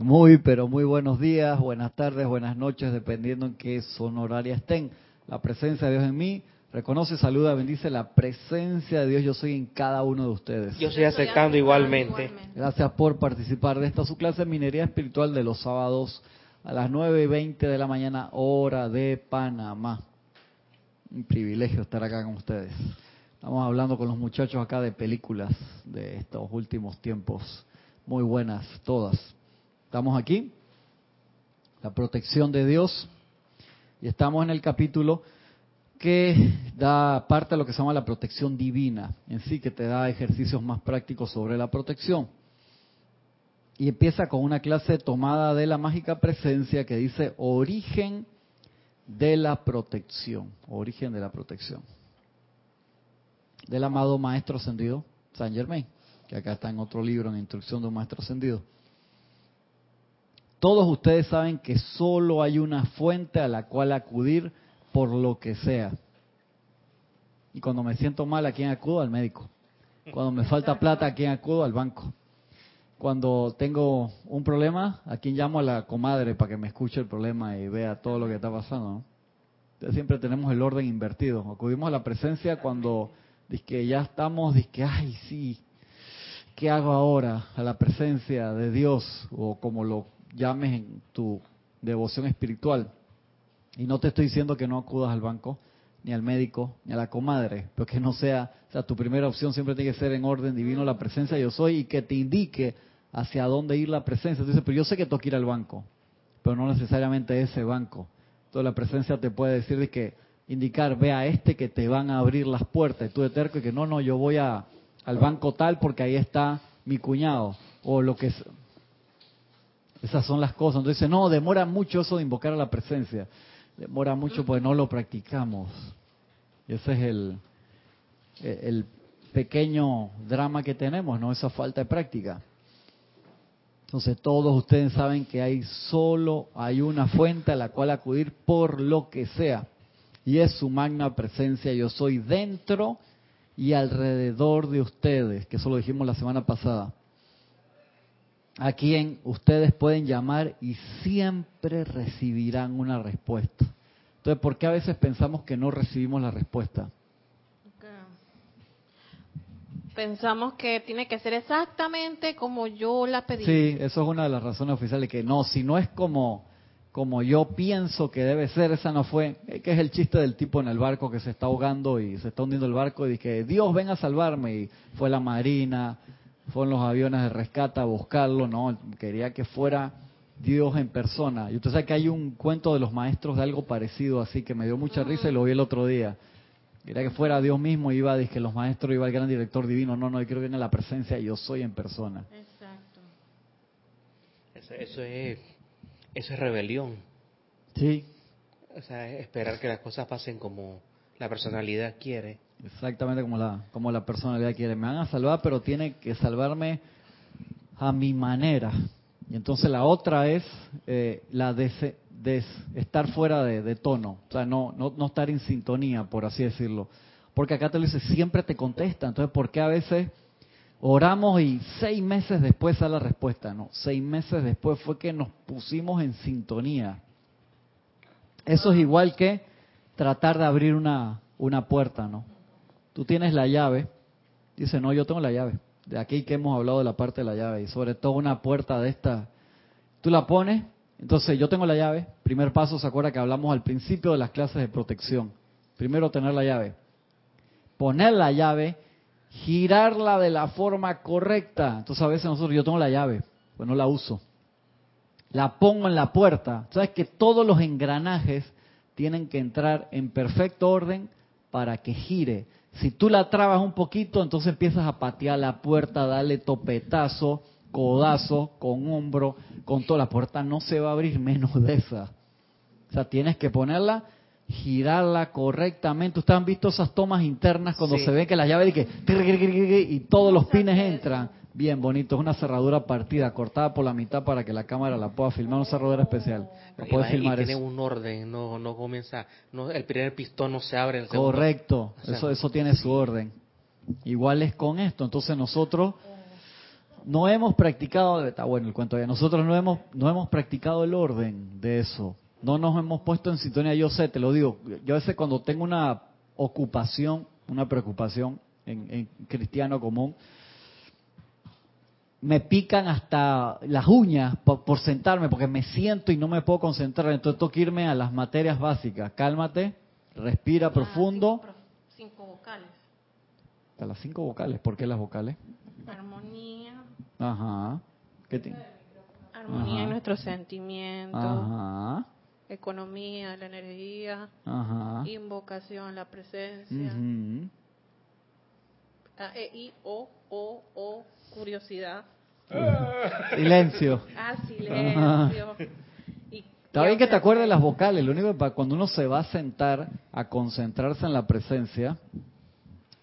Muy, pero muy buenos días, buenas tardes, buenas noches, dependiendo en qué son horaria estén. La presencia de Dios en mí reconoce, saluda, bendice la presencia de Dios. Yo soy en cada uno de ustedes. Yo estoy aceptando igualmente. Gracias por participar de esta su clase de minería espiritual de los sábados a las 9 y 20 de la mañana, hora de Panamá. Un privilegio estar acá con ustedes. Estamos hablando con los muchachos acá de películas de estos últimos tiempos. Muy buenas, todas. Estamos aquí, la protección de Dios, y estamos en el capítulo que da parte a lo que se llama la protección divina, en sí que te da ejercicios más prácticos sobre la protección. Y empieza con una clase tomada de la mágica presencia que dice origen de la protección, origen de la protección. Del amado Maestro Ascendido, San Germain, que acá está en otro libro, en Instrucción de un Maestro Ascendido. Todos ustedes saben que solo hay una fuente a la cual acudir por lo que sea. Y cuando me siento mal, ¿a quién acudo? Al médico. Cuando me falta plata, ¿a quién acudo? Al banco. Cuando tengo un problema, ¿a quién llamo? A la comadre para que me escuche el problema y vea todo lo que está pasando. Entonces siempre tenemos el orden invertido. Acudimos a la presencia cuando que ya estamos, que ay, sí, ¿qué hago ahora? A la presencia de Dios, o como lo llames en tu devoción espiritual. Y no te estoy diciendo que no acudas al banco, ni al médico, ni a la comadre, pero que no sea, o sea, tu primera opción siempre tiene que ser en orden divino la presencia yo soy y que te indique hacia dónde ir la presencia. Entonces, pero yo sé que tengo que ir al banco, pero no necesariamente ese banco. Entonces la presencia te puede decir de que indicar, ve a este que te van a abrir las puertas. Y tú de terco y que no, no, yo voy a, al banco tal porque ahí está mi cuñado. O lo que esas son las cosas. Entonces, no, demora mucho eso de invocar a la presencia. Demora mucho porque no lo practicamos. Ese es el, el pequeño drama que tenemos, ¿no? Esa falta de práctica. Entonces todos ustedes saben que hay solo, hay una fuente a la cual acudir por lo que sea. Y es su magna presencia. Yo soy dentro y alrededor de ustedes, que eso lo dijimos la semana pasada a quien ustedes pueden llamar y siempre recibirán una respuesta. Entonces, ¿por qué a veces pensamos que no recibimos la respuesta? Pensamos que tiene que ser exactamente como yo la pedí. Sí, eso es una de las razones oficiales, que no, si no es como, como yo pienso que debe ser, esa no fue, que es el chiste del tipo en el barco que se está ahogando y se está hundiendo el barco y dice, Dios venga a salvarme, y fue la marina, fueron los aviones de rescate a buscarlo, no, quería que fuera Dios en persona. Y usted sabe que hay un cuento de los maestros de algo parecido así que me dio mucha risa y lo vi el otro día. Quería que fuera Dios mismo, iba, a que los maestros, iba el gran director divino. No, no, yo quiero que venga la presencia, yo soy en persona. Exacto. Eso, eso, es, eso es rebelión. Sí. O sea, esperar que las cosas pasen como la personalidad quiere. Exactamente como la, como la personalidad quiere. Me van a salvar, pero tiene que salvarme a mi manera. Y entonces la otra es eh, la de, estar fuera de, tono, o sea, no, no, no estar en sintonía, por así decirlo. Porque acá te lo dice, siempre te contesta. Entonces, ¿por qué a veces oramos y seis meses después sale la respuesta? No, seis meses después fue que nos pusimos en sintonía. Eso es igual que tratar de abrir una, una puerta, ¿no? Tú tienes la llave, dice, no, yo tengo la llave. De aquí que hemos hablado de la parte de la llave y sobre todo una puerta de esta, tú la pones, entonces yo tengo la llave, primer paso, se acuerda que hablamos al principio de las clases de protección. Primero tener la llave. Poner la llave, girarla de la forma correcta. Entonces a veces nosotros, yo tengo la llave, pues no la uso. La pongo en la puerta. Sabes que todos los engranajes tienen que entrar en perfecto orden para que gire. Si tú la trabas un poquito, entonces empiezas a patear la puerta, darle topetazo, codazo, con hombro, con toda la puerta no se va a abrir menos de esa. O sea, tienes que ponerla, girarla correctamente. Ustedes han visto esas tomas internas cuando se ve que la llave y que y todos los pines entran bien bonito. Es una cerradura partida, cortada por la mitad para que la cámara la pueda filmar. Una cerradura especial. puede filmar y tiene un orden, no, no comienza, no, el primer pistón no se abre. El Correcto, eso, eso tiene su orden. Igual es con esto. Entonces nosotros no hemos practicado, está bueno el cuento ya, nosotros no hemos, no hemos practicado el orden de eso. No nos hemos puesto en sintonía, yo sé, te lo digo, yo a veces cuando tengo una ocupación, una preocupación en, en cristiano común, me pican hasta las uñas por, por, sentarme, porque me siento y no me puedo concentrar. Entonces tengo que irme a las materias básicas. Cálmate, respira Ah, profundo. Cinco, cinco vocales. A las cinco vocales. ¿Por qué las vocales? Armonía. Ajá. ¿Qué tiene? Armonía Ajá. en nuestros sentimientos. Ajá. Economía, la energía. Ajá. Invocación, la presencia. A, E, I, O, O, O, curiosidad. Silencio. Ah, silencio. Y- Está bien que te acuerdes las vocales. Lo único que para cuando uno se va a sentar a concentrarse en la presencia,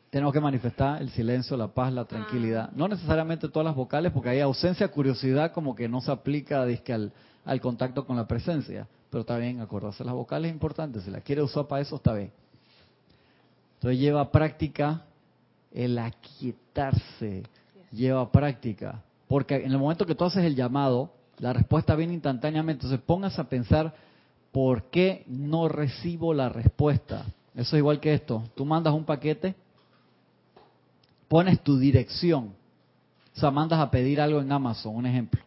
tenemos que manifestar el silencio, la paz, la tranquilidad. No necesariamente todas las vocales, porque hay ausencia, curiosidad, como que no se aplica dizque, al, al contacto con la presencia. Pero está bien, acordarse las vocales es importante. Si la quiere usar para eso, está bien. Entonces lleva práctica el aquietarse, lleva práctica. Porque en el momento que tú haces el llamado, la respuesta viene instantáneamente. Entonces pongas a pensar, ¿por qué no recibo la respuesta? Eso es igual que esto. Tú mandas un paquete, pones tu dirección. O sea, mandas a pedir algo en Amazon, un ejemplo.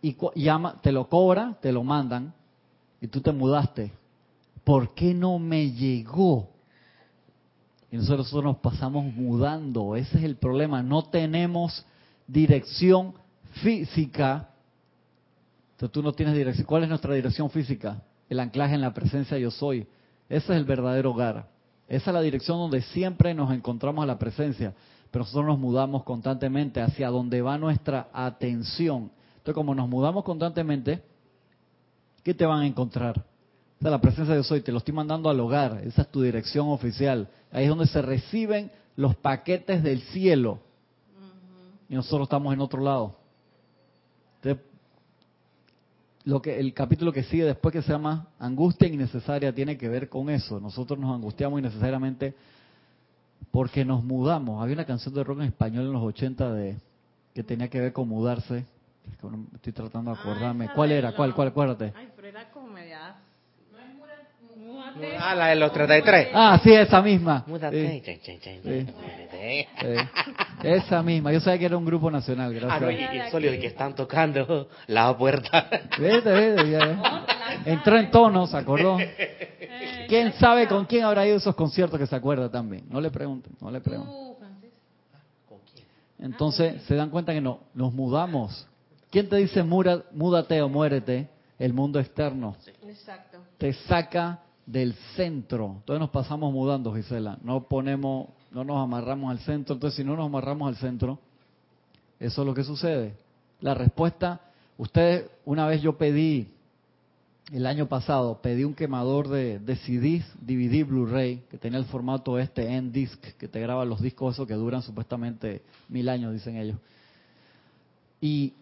Y llama, te lo cobra, te lo mandan, y tú te mudaste. ¿Por qué no me llegó? Nosotros, nosotros nos pasamos mudando. Ese es el problema. No tenemos dirección física. Entonces tú no tienes dirección. ¿Cuál es nuestra dirección física? El anclaje en la presencia yo soy. Ese es el verdadero hogar. Esa es la dirección donde siempre nos encontramos a la presencia. Pero nosotros nos mudamos constantemente hacia donde va nuestra atención. Entonces como nos mudamos constantemente, ¿qué te van a encontrar? O sea, la presencia de soy, te lo estoy mandando al hogar, esa es tu dirección oficial. Ahí es donde se reciben los paquetes del cielo. Y nosotros estamos en otro lado. Entonces, lo que el capítulo que sigue después que se llama angustia innecesaria tiene que ver con eso. Nosotros nos angustiamos innecesariamente porque nos mudamos. Había una canción de rock en español en los 80 de que tenía que ver con mudarse. Es Estoy tratando de Ah, acordarme. esa ¿Cuál era? ¿Cuál? ¿Cuál? Acuérdate. Ay, pero era como media... No es múdate. Ah, la de los 33. Ah, sí, esa misma. Múdate. Sí. Sí. Esa misma. Yo sabía que era un grupo nacional, Ah, no, y, gracias. y sólido, y que están tocando la puerta. Vete, vete, ya, ya. Entró en tono, se acordó. ¿Quién sabe con quién habrá ido esos conciertos que se acuerda también? No le pregunten, no le pregunten. Entonces se dan cuenta que no, nos mudamos. ¿Quién te dice "Mura- múdate o muérete? El mundo externo. Exacto. Te saca del centro. Entonces nos pasamos mudando, Gisela. No ponemos, no nos amarramos al centro. Entonces si no nos amarramos al centro, eso es lo que sucede. La respuesta, ustedes, una vez yo pedí, el año pasado, pedí un quemador de, de CDs, DVD, Blu-ray, que tenía el formato este N-Disc, que te graba los discos esos que duran supuestamente mil años, dicen ellos. Y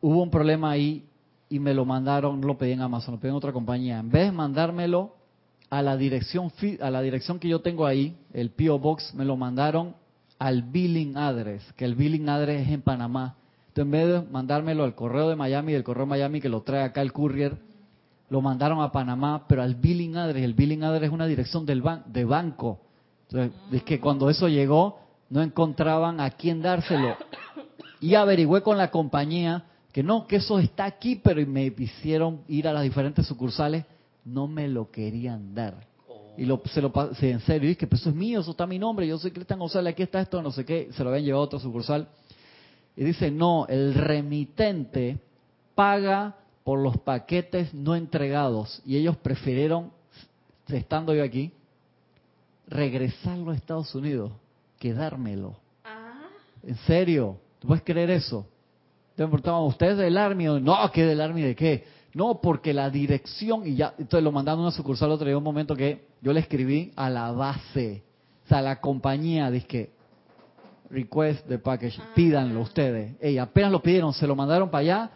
hubo un problema ahí y me lo mandaron, no lo pedí en Amazon, lo pedí en otra compañía. En vez de mandármelo a la dirección a la dirección que yo tengo ahí, el PO Box, me lo mandaron al billing address, que el billing address es en Panamá. Entonces, en vez de mandármelo al correo de Miami, del correo de Miami que lo trae acá el courier, lo mandaron a Panamá, pero al billing address, el billing address es una dirección del ban de banco. Entonces, es que cuando eso llegó, no encontraban a quién dárselo. Y averigüé con la compañía que no, que eso está aquí, pero me hicieron ir a las diferentes sucursales, no me lo querían dar. Y lo, se lo pasé en serio, y dije, pero eso es mío, eso está mi nombre, yo soy Cristian González, aquí está esto, no sé qué, se lo habían llevado a otra sucursal. Y dice, no, el remitente paga por los paquetes no entregados. Y ellos prefirieron, estando yo aquí, regresarlo a Estados Unidos que dármelo. Ah, ¿En serio? ¿Tú puedes creer eso? Te preguntaban, ¿usted es del Army? No, ¿qué del Army de qué? No, porque la dirección, y ya, entonces lo mandaron a una sucursal otro día, un momento que yo le escribí a la base, o sea, a la compañía, dije, request the package, pídanlo ustedes. Ey, apenas lo pidieron, se lo mandaron para allá,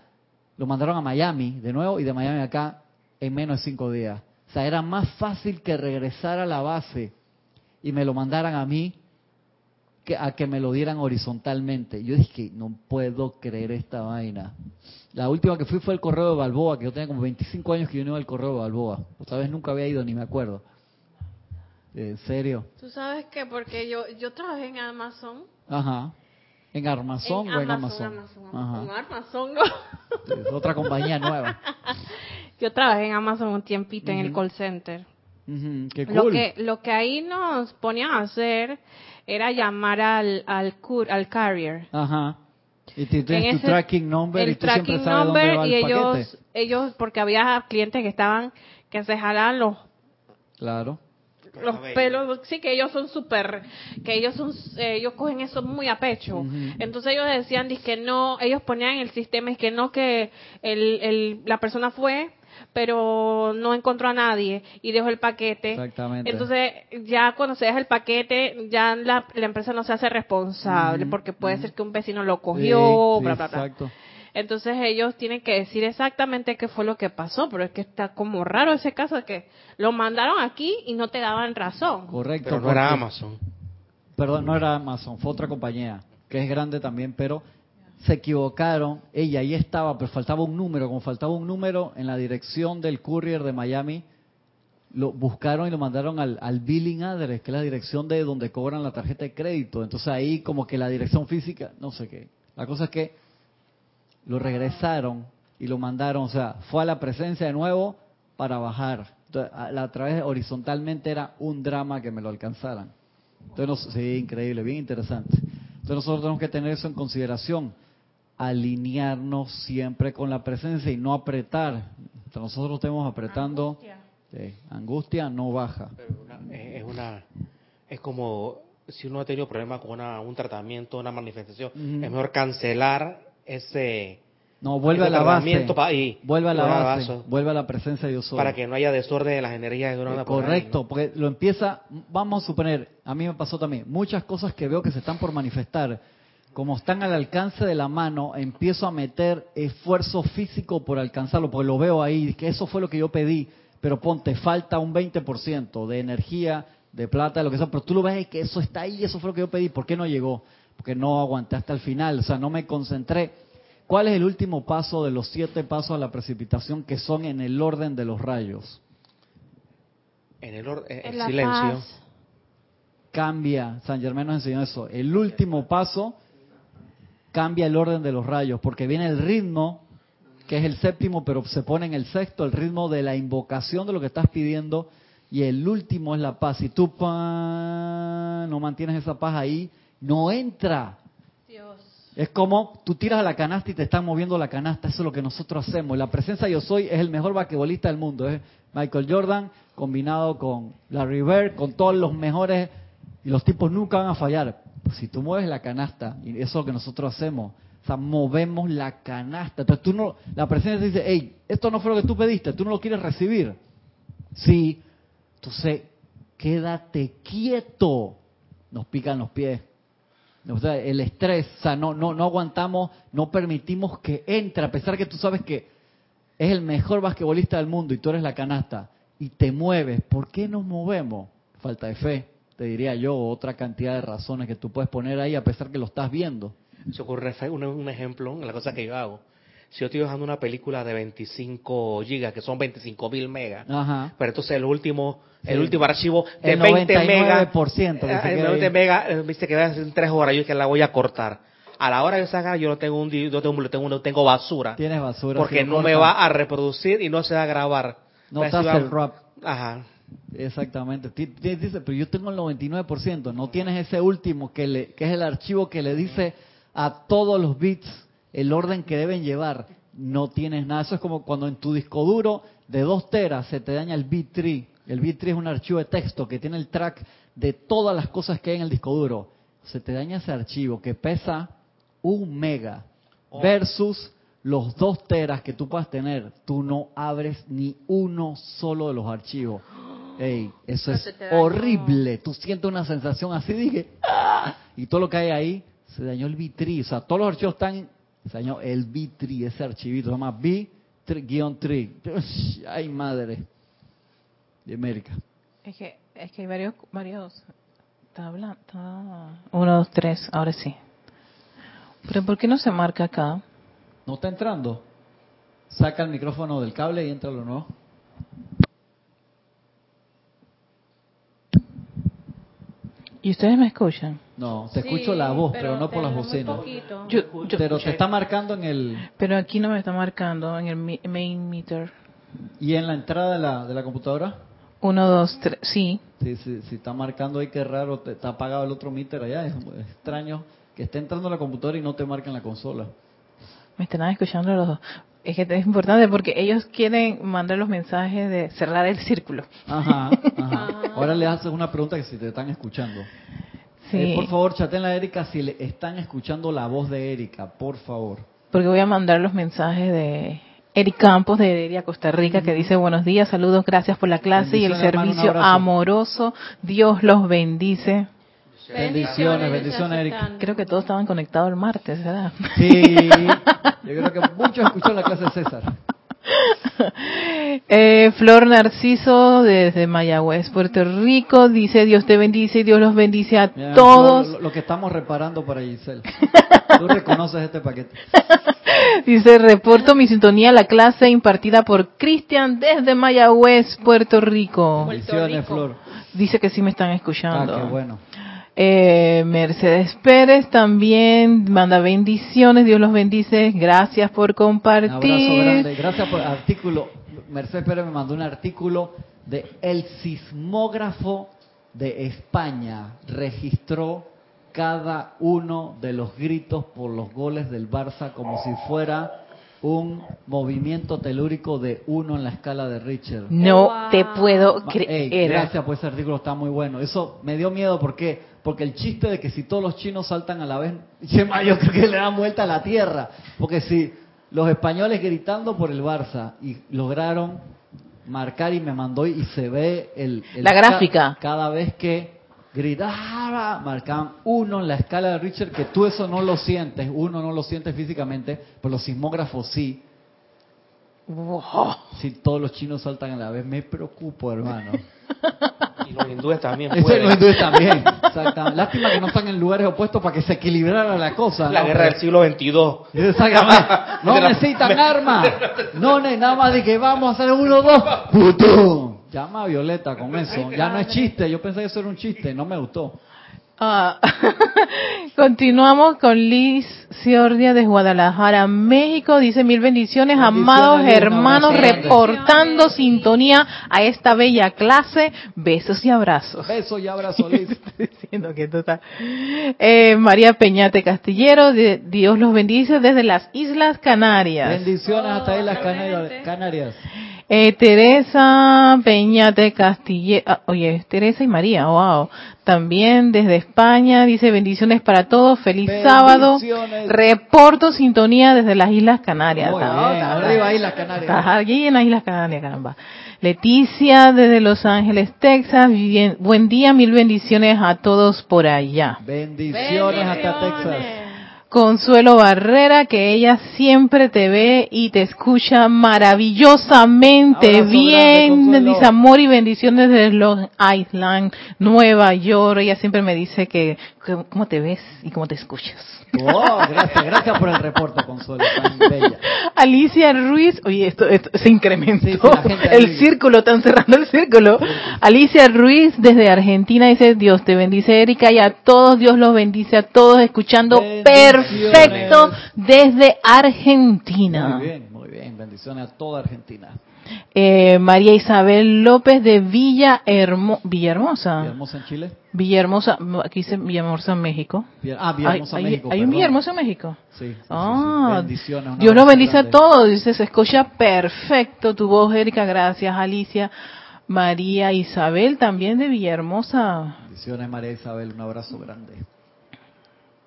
lo mandaron a Miami de nuevo y de Miami acá en menos de cinco días. O sea, era más fácil que regresar a la base y me lo mandaran a mí a que me lo dieran horizontalmente. Yo dije, no puedo creer esta vaina. La última que fui fue el correo de Balboa, que yo tenía como 25 años que yo no iba al correo de Balboa. Otra vez nunca había ido, ni me acuerdo. ¿En serio? Tú sabes que porque yo yo trabajé en Amazon. Ajá. ¿En Armazon o en Amazon? Amazon, Ajá. En Amazon, no. Es otra compañía nueva. Yo trabajé en Amazon un tiempito en el call center. Qué Lo que lo que ahí nos ponían a hacer era llamar al al, cur- al carrier. Ajá. Y tú tienes En tu ese- tracking number y el tú siempre tracking sabes dónde number va y el ellos paquete. ellos porque había clientes que estaban que se jalaban los Claro. los pelos, sí que ellos son súper, que ellos son, eh, ellos cogen eso muy a pecho. Entonces ellos decían que no, ellos ponían en el sistema es que no que el, el, la persona fue, pero no encontró a nadie y dejó el paquete. Exactamente. Entonces ya cuando se deja el paquete, ya la, la empresa no se hace responsable porque puede ser que un vecino lo cogió, Sí, bla, sí, bla, bla. Exacto. Entonces ellos tienen que decir exactamente qué fue lo que pasó, pero es que está como raro ese caso de que lo mandaron aquí y no te daban razón. Correcto. Pero no era Amazon. Perdón, no era Amazon, fue otra compañía, que es grande también, pero se equivocaron. Ella ahí estaba, pero faltaba un número. Como faltaba un número en la dirección del courier de Miami, lo buscaron y lo mandaron al, al billing address, que es la dirección de donde cobran la tarjeta de crédito. Entonces ahí como que la dirección física, no sé qué. La cosa es que lo regresaron y lo mandaron, o sea, fue a la presencia de nuevo para bajar. Entonces, a, la- a través horizontalmente era un drama que me lo alcanzaran. Entonces, sí, increíble, bien interesante. Entonces nosotros tenemos que tener eso en consideración, alinearnos siempre con la presencia y no apretar. Entonces, nosotros estemos apretando, sí, angustia no baja. Pero una- es una es como si uno ha tenido problemas con una- un tratamiento, una manifestación, es mejor cancelar ese No, vuelve a la base. y Vuelve a la base, vaso vuelve a la presencia de Dios para que no haya desorden de las energías que uno Eh, por Correcto, ¿no? porque lo empieza, vamos a suponer, a mí me pasó también, muchas cosas que veo que se están por manifestar, como están al alcance de la mano, empiezo a meter esfuerzo físico por alcanzarlo, porque lo veo ahí, que eso fue lo que yo pedí, pero ponte, falta un 20% de energía, de plata, de lo que sea, pero tú lo ves que eso está ahí, eso fue lo que yo pedí, ¿por qué no llegó? Porque no aguanté hasta el final, o sea, no me concentré. ¿Cuál es el último paso de los siete pasos a la precipitación que son en el orden de los rayos? En el, or- en el silencio. paz. cambia, San Germán nos enseñó eso, el último paso cambia el orden de los rayos, porque viene el ritmo, que es el séptimo, pero se pone en el sexto, el ritmo de la invocación de lo que estás pidiendo, y el último es la paz. Si tú pa, no mantienes esa paz ahí, no entra. Dios. Es como tú tiras a la canasta y te están moviendo la canasta. Eso es lo que nosotros hacemos. La presencia yo soy es el mejor basquetbolista del mundo. Es Michael Jordan combinado con Larry Bird, con todos los mejores. Y los tipos nunca van a fallar. Pues si tú mueves la canasta, y eso es lo que nosotros hacemos. O sea, movemos la canasta. Entonces tú no, la presencia dice, hey, esto no fue lo que tú pediste, tú no lo quieres recibir. Sí. Entonces, quédate quieto. Nos pican los pies. El estrés, o sea, no, no, no aguantamos, no permitimos que entre, a pesar que tú sabes que es el mejor basquetbolista del mundo y tú eres la canasta y te mueves. ¿Por qué nos movemos? Falta de fe, te diría yo, otra cantidad de razones que tú puedes poner ahí a pesar que lo estás viendo. Se ocurre un, un ejemplo en la cosa que yo hago. Si yo estoy bajando una película de 25 gigas, que son 25 mil megas, Ajá. pero entonces el último, el Sí. último archivo de El 20 megas, 99% que se eh, el ahí. 20 megas, eh, viste que va a ser en tres horas, yo que la voy a cortar. A la hora de sacar, yo no tengo un, yo tengo, tengo, no tengo basura, Tienes basura. porque no me va a reproducir y no se va a grabar. No va- el rap. Ajá. Exactamente. Dice, pero yo tengo el 99%. No tienes ese último que, le, que es el archivo que le dice a todos los bits el orden que deben llevar. No tienes nada. Eso es como cuando en tu disco duro de 2 teras se te daña el bit tree. El bit tree es un archivo de texto que tiene el track de todas las cosas que hay en el disco duro. Se te daña ese archivo que pesa un mega Oh. versus los 2 teras que tú puedas tener. Tú no abres ni uno solo de los archivos. Ey, eso No es horrible. Tú sientes una sensación así, dije, ¡ah! y todo lo que hay ahí se dañó el bitri. O sea, todos los archivos están, se dañó el bitri, ese archivito, se llama B-3. Ay, madre. De América. Es que, es que hay varios, varios está hablando. Uno, dos, tres, ahora sí. Pero ¿por qué no se marca acá? ¿No está entrando? Saca el micrófono del cable y entra lo nuevo. ¿Y ustedes me escuchan? No, te Sí, escucho la voz, pero, no por las bocinas. poquito. Yo, yo- Pero te está marcando en el pero aquí no me está marcando en el mi- main meter. y en la entrada de la, de la computadora. Uno, dos, tres, sí. Sí, sí, sí, está marcando ahí, qué raro, te, está apagado el otro meter allá. Es extraño que esté entrando a la computadora y no te marque en la consola. Me estarán escuchando los dos. Es que es importante porque ellos quieren mandar los mensajes de cerrar el círculo. Ajá, ajá. Ahora le haces una pregunta que si te están escuchando. Sí, Eh, por favor, chaten a Erika si le están escuchando la voz de Erika, por favor. porque voy a mandar los mensajes de Eric Campos de Heredia, Costa Rica, que dice buenos días, saludos, gracias por la clase y el Bendiciones, hermano, servicio amoroso. Dios los bendice. Bendiciones, bendiciones, Erika. Creo que todos estaban conectados el martes, ¿verdad? Sí, yo creo que muchos escucharon la clase de César. Eh, Flor Narciso desde Mayagüez, Puerto Rico, dice Dios te bendice y Dios los bendice a Mira, todos. Flor, Lo, lo que estamos reparando para Giselle. Tú reconoces este paquete. Dice, reporto mi sintonía a la clase impartida por Cristian desde Mayagüez, Puerto Rico. Bendiciones, Flor. Dice que sí me están Ah, escuchando. qué bueno. Eh, Mercedes Pérez también manda bendiciones, Dios los bendice, gracias por Un abrazo compartir. grande. Gracias por el artículo. Mercedes Pérez me mandó un artículo de El sismógrafo de España. Registró cada uno de los gritos por los goles del Barça como si fuera un movimiento telúrico de uno en la escala de Richter. No Wow. te puedo creer. gracias por ese artículo, está muy bueno. Eso me dio miedo porque porque el chiste de que si todos los chinos saltan a la vez, yo creo que le dan vuelta a la tierra. Porque si los españoles gritando por el Barça y lograron marcar y me mandó y se ve el, el La gráfica. ca- cada vez que gritaba, marcaban uno en la escala de Richard, que tú eso no lo sientes, uno no lo sientes físicamente, pero los sismógrafos sí. Wow. Si todos los chinos saltan a la vez, me preocupo, hermano. Y los hindúes también pueden. los hindúes también. Exactamente. Lástima que no están en lugares opuestos para que se equilibrara la cosa. La ¿no? guerra del siglo XXII. Exactamente. No necesitan armas. No, ne- nada más de que vamos a hacer uno, dos. ¡Putum! Llama a Violeta con eso. Ya no es chiste. Yo pensé que eso era un chiste. No me gustó. Ah, continuamos con Liz Ciordia de Guadalajara, México. Dice mil bendiciones, Bendiciones, amados hermanos, reportando sintonía a esta bella clase. Besos y abrazos. Beso y abrazo, Liz. Diciendo que esto está- Eh, María Peñate Castillero, de Dios los bendice desde las Islas Canarias. Bendiciones hasta ahí las Oh, Canarias. Eh, Teresa Peñate Castillero, oye, Teresa y María, wow. También desde España, dice bendiciones para todos, feliz sábado. Bendiciones. Reporto sintonía desde las Islas Canarias. Muy Está- bien. está- Arriba Islas Canarias. Estás en las Islas Canarias, caramba. Leticia desde Los Ángeles, Texas. Bien- buen día, mil bendiciones a todos por allá. Bendiciones hasta Texas. Consuelo Barrera, que ella siempre te ve y te escucha maravillosamente Abrazo bien. Dice amor y bendiciones desde Los Island, Nueva York. Ella siempre me dice que, que- cómo te ves y cómo te escuchas. Oh, gracias, gracias por el reporte, Consuelo. Tan bella. Alicia Ruiz, oye, esto, esto se incrementó. Sí, sí, el ahí. círculo, están cerrando el círculo. Alicia Ruiz desde Argentina dice, Dios te bendice, Erika, y a todos, Dios los bendice, a todos, escuchando perfecto desde Argentina. Muy bien, muy bien. Bendiciones a toda Argentina. Eh, María Isabel López de Villa Hermo- Villahermosa. Villahermosa en Chile. Villahermosa, aquí dice Villahermosa, México. Vill- Ah, Villahermosa, hay, México. hay un. Villahermosa, México. Sí, sí, sí, sí. Ah, Bendiciones. un Dios abrazo bendice a todos. Dice, se escucha perfecto tu voz, Erika. Gracias, Alicia. María Isabel, también de Villahermosa. Bendiciones, María Isabel. Un abrazo grande.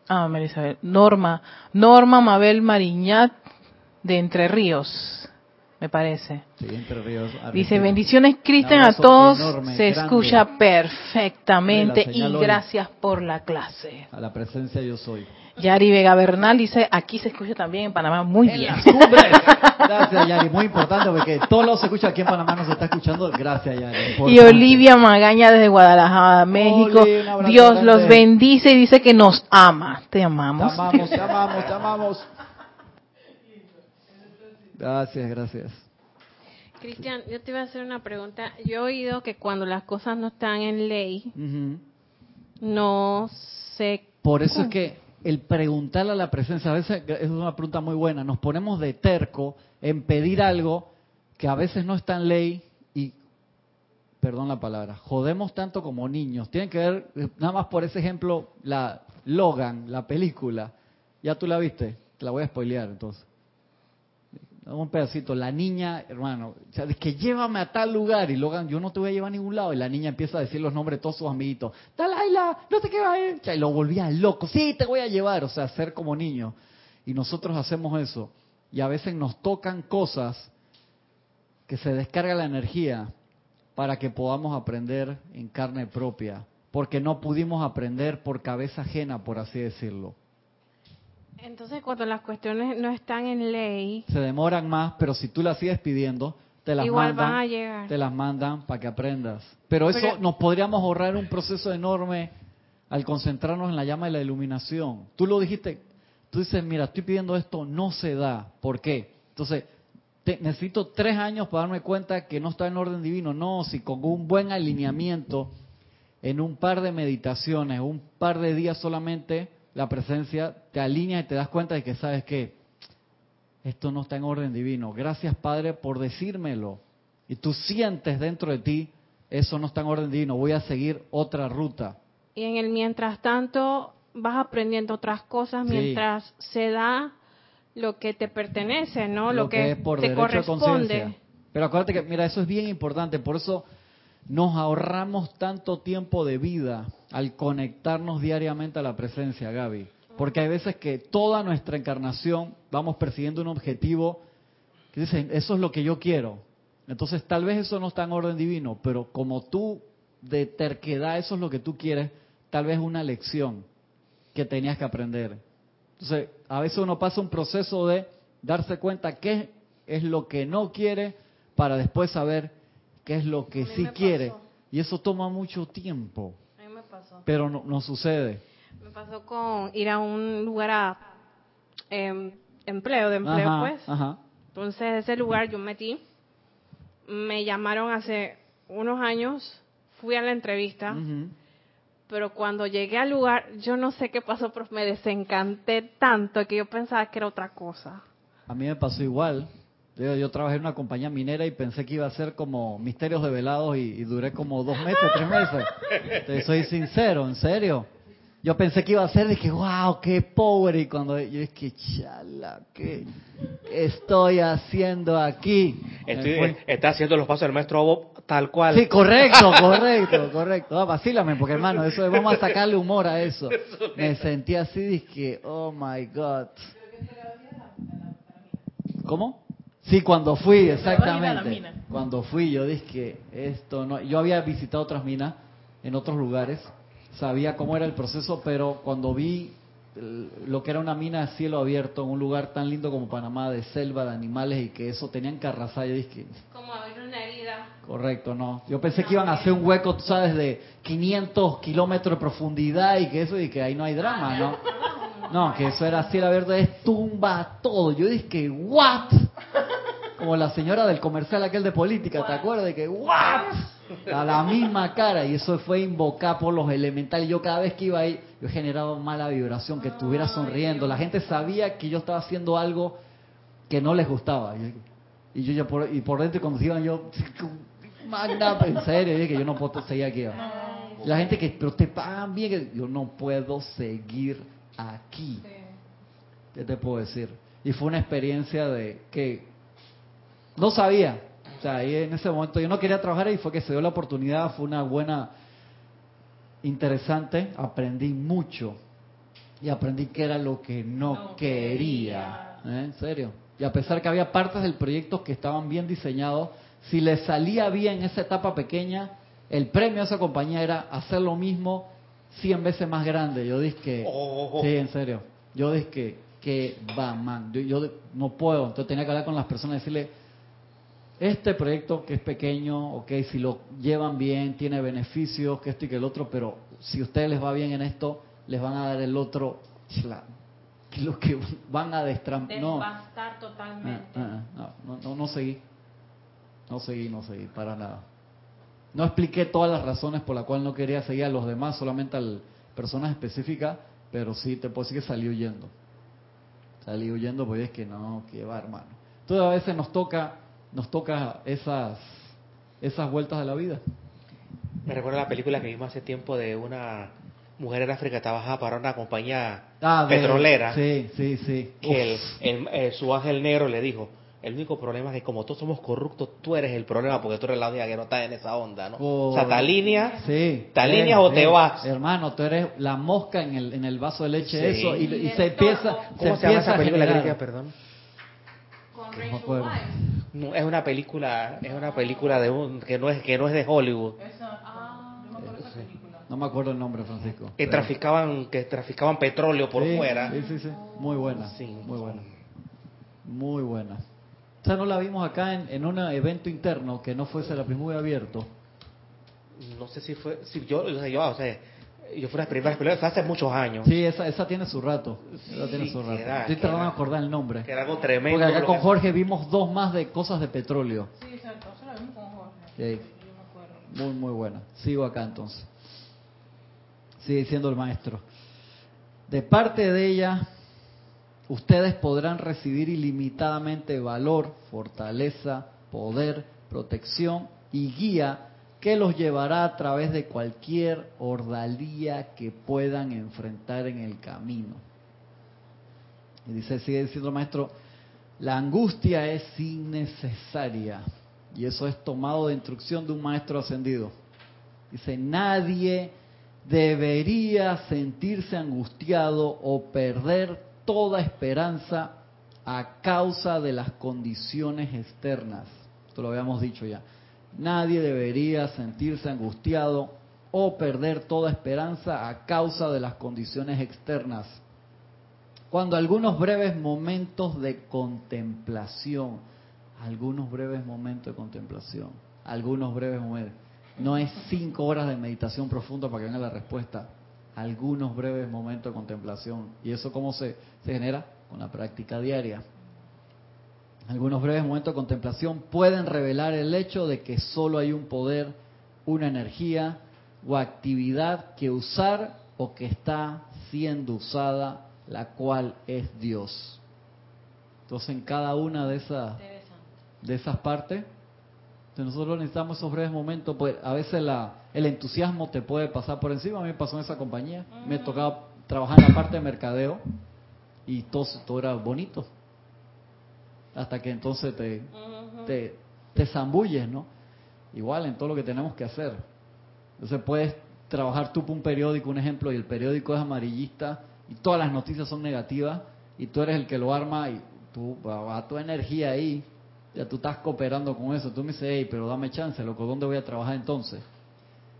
Ah, María Isabel. Norma. Norma Mabel Mariñat, de Entre Ríos, me parece. Sí, Entre Ríos. Dice, bendiciones, Cristian, a todos. enorme, se grande. escucha perfectamente y gracias por la clase. A la presencia yo soy. Yari Vega Bernal dice, aquí se escucha también en Panamá muy En bien. las cumbres. Gracias, Yari. Muy importante porque todo lo se escucha aquí en Panamá, nos está escuchando. Gracias, Yari. Y Importante. Olivia Magaña desde Guadalajara, México. Oli, Dios grande. los bendice y dice que nos ama. Te Te amamos. amamos, te amamos, te amamos. Gracias, gracias. Cristian, yo te iba a hacer una pregunta. Yo he oído que cuando las cosas no están en ley, Ujú. no se... Por eso es que el preguntarle a la presencia, a veces es una pregunta muy buena, nos ponemos de terco en pedir algo que a veces no está en ley y, perdón la palabra, jodemos tanto como niños. Tienen que ver, nada más por ese ejemplo, la Logan, la película. ¿Ya tú la viste? Te la voy a spoilear entonces. Un pedacito, la niña, hermano, o es que llévame a tal lugar y Logan, yo no te voy a llevar a ningún lado. Y la niña empieza a decir los nombres de todos sus amiguitos. Dalaila, no te qué va Y lo volvía loco, sí, te voy a llevar. O sea, ser como niño. Y nosotros hacemos eso. Y a veces nos tocan cosas que se descarga la energía para que podamos aprender en carne propia. Porque no pudimos aprender por cabeza ajena, por así decirlo. Entonces, cuando las cuestiones no están en ley, se demoran más, pero si tú las sigues pidiendo, te las igual mandan, van a llegar. te las mandan para que aprendas. Pero eso Pero- nos podríamos ahorrar un proceso enorme al concentrarnos en la llama de la iluminación. Tú lo dijiste, tú dices, mira, estoy pidiendo esto, no se da. ¿Por qué? Entonces, te- necesito tres años para darme cuenta que no está en orden divino. No, si con un buen alineamiento, en un par de meditaciones, un par de días solamente, la presencia te alinea y te das cuenta de que sabes que esto no está en orden divino. Gracias, Padre, por decírmelo. Y tú sientes dentro de ti, eso no está en orden divino, voy a seguir otra ruta. y en el mientras tanto vas aprendiendo otras cosas Sí. mientras se da lo que te pertenece, ¿no? Lo, es por te corresponde. Pero acuérdate que, mira, eso es bien importante, por eso nos ahorramos tanto tiempo de vida al conectarnos diariamente a la presencia, Gaby. Porque hay veces que toda nuestra encarnación vamos persiguiendo un objetivo que dicen, eso es lo que yo quiero. Entonces, tal vez eso no está en orden divino, pero como tú de terquedad, eso es lo que tú quieres, tal vez una lección que tenías que aprender. Entonces, a veces uno pasa un proceso de darse cuenta qué es lo que no quiere para después saber qué es lo que sí quiere. Y eso toma mucho tiempo, A mí me pasó. Pero no, no sucede. Me pasó con ir a un lugar a em, empleo, de empleo, Ajá, pues. ajá. Entonces, ese lugar yo metí. Me llamaron hace unos años, fui a la entrevista, pero cuando llegué al lugar, yo no sé qué pasó, pero me desencanté tanto que yo pensaba que era otra cosa. A mí me pasó igual. Yo, yo trabajé en una compañía minera y pensé que iba a ser como misterios develados y, y duré como dos meses, tres meses. Te soy sincero, en serio. Yo pensé que iba a ser que, wow, qué pobre. Y cuando yo es que, chala, ¿qué estoy haciendo aquí? Estoy, fue- está haciendo los pasos del maestro Bob tal cual. Sí, correcto, correcto, correcto. Ah, vacílame, porque hermano, eso vamos a sacarle humor a eso. Me sentí así, dije, oh my God. ¿Cómo? Sí, cuando fui, exactamente. Cuando fui, yo dije que esto no. Yo había visitado otras minas en otros lugares, sabía cómo era el proceso, pero cuando vi el- lo que era una mina a cielo abierto en un lugar tan lindo como Panamá, de selva, de animales y que eso tenían que arrasar, yo dije, Como abrir una herida. Correcto, no. Yo pensé que iban a hacer un hueco, tú sabes, de 500 kilómetros de profundidad y que eso, y que ahí no hay drama, ¿no? No, que eso era cielo abierto, es tumba todo. Yo dije que, ¿what? Como la señora del comercial aquel de política, ¿te acuerdas? De que, ¿what? A la misma cara, y eso fue invocar por los elementales. Yo cada vez que iba ahí, yo generaba mala vibración, que estuviera sonriendo. La gente sabía que yo estaba haciendo algo que no les gustaba. Y, yo ya por, y por dentro cuando se iban yo, magna, en serio, que yo no puedo seguir aquí. Y La gente que, pero te pagan bien, que yo no puedo seguir aquí. ¿Qué te puedo decir? Y fue una experiencia de que no sabía. O sea, ahí en ese momento yo no quería trabajar y fue que se dio la oportunidad, fue una buena, interesante, aprendí mucho. Y aprendí que era lo que no, quería. ¿Eh? En serio. Y a pesar que había partes del proyecto que estaban bien diseñados, si le salía bien esa etapa pequeña, el premio a esa compañía era hacer lo mismo 100 veces más grande. Yo dije que, Oh. sí, en serio. Yo dije que que va, man. Yo, yo no puedo. Entonces tenía que hablar con las personas y decirle, este proyecto que es pequeño, ok, si lo llevan bien, tiene beneficios, que esto y que el otro, pero si a ustedes les va bien en esto, les van a dar el otro, la- lo que van a destrampar. No, totalmente. Ah, ah, no, no, no, no seguí. No seguí, no seguí, para nada. No expliqué todas las razones por las cuales no quería seguir a los demás, solamente a personas específicas, pero sí te puedo decir que salí huyendo. Salí huyendo porque es que no, que va, hermano. Entonces a veces nos toca, nos toca esas, esas vueltas de la vida. Me recuerda la película que vimos hace tiempo de una mujer en África que trabajaba para una compañía Ah, de- petrolera. Sí, sí, sí. Que el, eh, su ángel negro le dijo, el único problema es que como todos somos corruptos, tú eres el problema porque tú eres la única que no está en esa onda, ¿no? O sea, te alineas, Sí. ¿Te alineas o te vas? Hermano, tú eres la mosca en el, en el vaso de leche, Sí. eso, y, y Y el se empieza. ¿Cómo se, llama empieza esa a película generar. perdón? No me acuerdo. Weisz. No, es una película, es una película de un, que no es que no es de Hollywood. Ah, No me acuerdo el nombre, Francisco. Que pero- traficaban, que traficaban petróleo por Sí, fuera. Sí, sí, sí. Muy buena. Sí. Muy buena. Muy buena. O sea, no la vimos acá en, en un evento interno que no fuese la muy abierto. No sé si fue, si yo, o sea, yo, o sea, yo fui a las primeras películas, fue hace muchos años. Sí, esa, esa tiene su rato. Esa tiene Sí, su rato. era- Estoy que tratando de acordar el nombre. Que era algo tremendo. Porque acá con que- Jorge vimos dos más de cosas de petróleo. Sí, exacto, eso lo vimos con Jorge. Sí. Yo me acuerdo. Muy, muy buena. Sigo acá entonces. Sigue diciendo el maestro. De parte de ella, ustedes podrán recibir ilimitadamente valor, fortaleza, poder, protección y guía que los llevará a través de cualquier ordalía que puedan enfrentar en el camino. Y dice, sigue diciendo el maestro, la angustia es innecesaria. Y eso es tomado de instrucción de un maestro ascendido. Dice, nadie debería sentirse angustiado o perder toda esperanza a causa de las condiciones externas. Esto lo habíamos dicho ya. Nadie debería sentirse angustiado o perder toda esperanza a causa de las condiciones externas. Cuando algunos breves momentos de contemplación, algunos breves momentos de contemplación, algunos breves momentos, no es cinco horas de meditación profunda para que venga la respuesta, algunos breves momentos de contemplación. ¿Y eso cómo se, se genera? Con la práctica diaria. Algunos breves momentos de contemplación pueden revelar el hecho de que solo hay un poder, una energía o actividad que usar o que está siendo usada, la cual es Dios. Entonces en cada una de esas, de esas partes, nosotros necesitamos esos breves momentos, pues a veces la, el entusiasmo te puede pasar por encima, a mí me pasó en esa compañía, me tocaba trabajar en la parte de mercadeo y todo, todo era bonito, hasta que entonces te, te, te zambulles, ¿no? Igual en todo lo que tenemos que hacer. Entonces puedes trabajar tú por un periódico, un ejemplo, y el periódico es amarillista y todas las noticias son negativas y tú eres el que lo arma y tú va, va tu energía ahí, ya tú estás cooperando con eso. Tú me dices, hey, pero dame chance, loco, ¿dónde voy a trabajar entonces?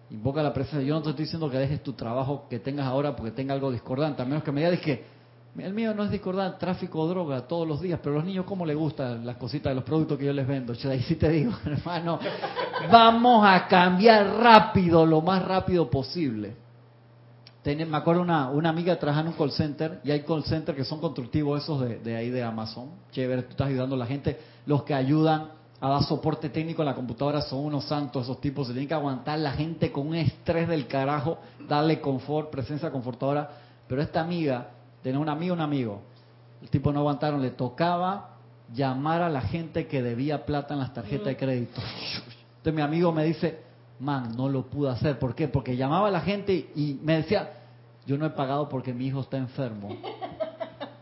Invoca la presencia. Yo no te estoy diciendo que dejes tu trabajo que tengas ahora porque tenga algo discordante, a menos que me digas que el mío no es discordante, tráfico de droga todos los días, pero a los niños, ¿cómo les gustan las cositas de los productos que yo les vendo? Che, ahí sí te digo, hermano, vamos a cambiar rápido, lo más rápido posible. Me acuerdo una, una amiga trabaja en un call center y hay call center que son constructivos esos de, de ahí de Amazon. Chévere, tú estás ayudando a la gente. Los que ayudan a dar soporte técnico en la computadora son unos santos, esos tipos. Se tienen que aguantar la gente con un estrés del carajo, darle confort, presencia confortadora. Pero esta amiga, tenía un amigo, un amigo. El tipo no aguantaron, le tocaba llamar a la gente que debía plata en las tarjetas de crédito. Entonces mi amigo me dice, man, no lo pude hacer. ¿Por qué? Porque llamaba a la gente y me decía, yo no he pagado porque mi hijo está enfermo.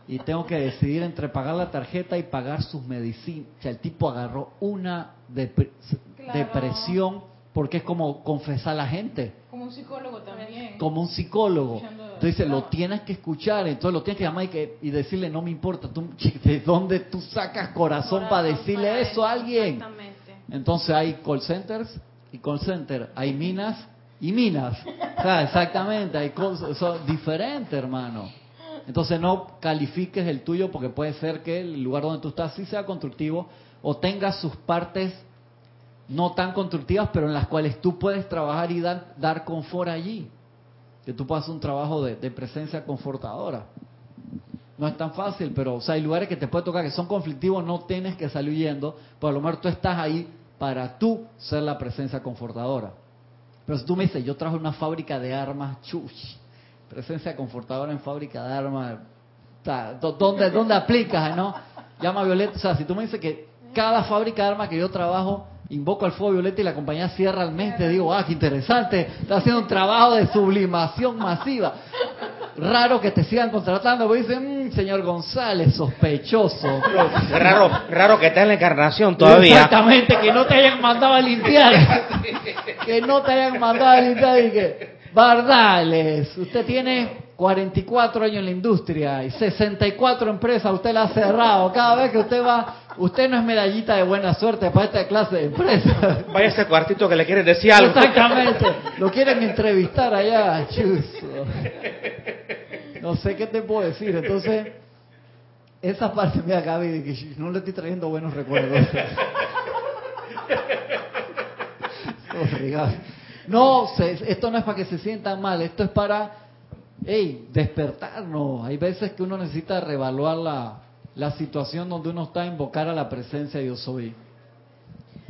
Y tengo que decidir entre pagar la tarjeta y pagar sus medicinas. O sea, el tipo agarró una Claro. depresión porque es como confesar a la gente Como un psicólogo también. como un psicólogo. Escuchando Entonces dice, lo tienes que escuchar, entonces lo tienes que llamar y, que, y decirle, no me importa, tú, ¿de dónde tú sacas corazón, para decirle para eso a alguien? Exactamente. Entonces hay call centers y call center, hay minas y minas. O sea, exactamente, hay cosas diferentes, hermano. Entonces no califiques el tuyo porque puede ser que el lugar donde tú estás sí sea constructivo o tenga sus partes no tan constructivas, pero en las cuales tú puedes trabajar y dar, dar confort allí. Que tú puedas hacer un trabajo de, de presencia confortadora. No es tan fácil, pero o sea, hay lugares que te puede tocar que son conflictivos, no tienes que salir huyendo, pero a lo mejor tú estás ahí para tú ser la presencia confortadora. Pero si tú me dices, yo trabajo en una fábrica de armas, chuch, presencia confortadora en fábrica de armas, ¿dónde, ¿dónde aplicas, no? Llama Violeta, o sea, si tú me dices que cada fábrica de armas que yo trabajo invoco al fuego violeta y la compañía cierra el mes, te digo, ah, qué interesante, está haciendo un trabajo de sublimación masiva. Raro que te sigan contratando, porque dicen, mmm, señor González, sospechoso. Raro, raro que estés en la encarnación todavía. Exactamente, que no te hayan mandado a limpiar. que no te hayan mandado a limpiar y que, Bardales, usted tiene 44 años en la industria y 64 empresas, usted la ha cerrado. Cada vez que usted va Usted no es medallita de buena suerte para esta clase de empresa. Vaya ese cuartito que le quieren decir algo. Exactamente. Lo quieren entrevistar allá, chuzo. No sé qué te puedo decir. Entonces, esa parte me acaba de que no le estoy trayendo buenos recuerdos. No, esto no es para que se sientan mal, esto es para, hey, despertarnos. Hay veces que uno necesita reevaluar la, la situación donde uno está a invocar a la presencia de yo soy.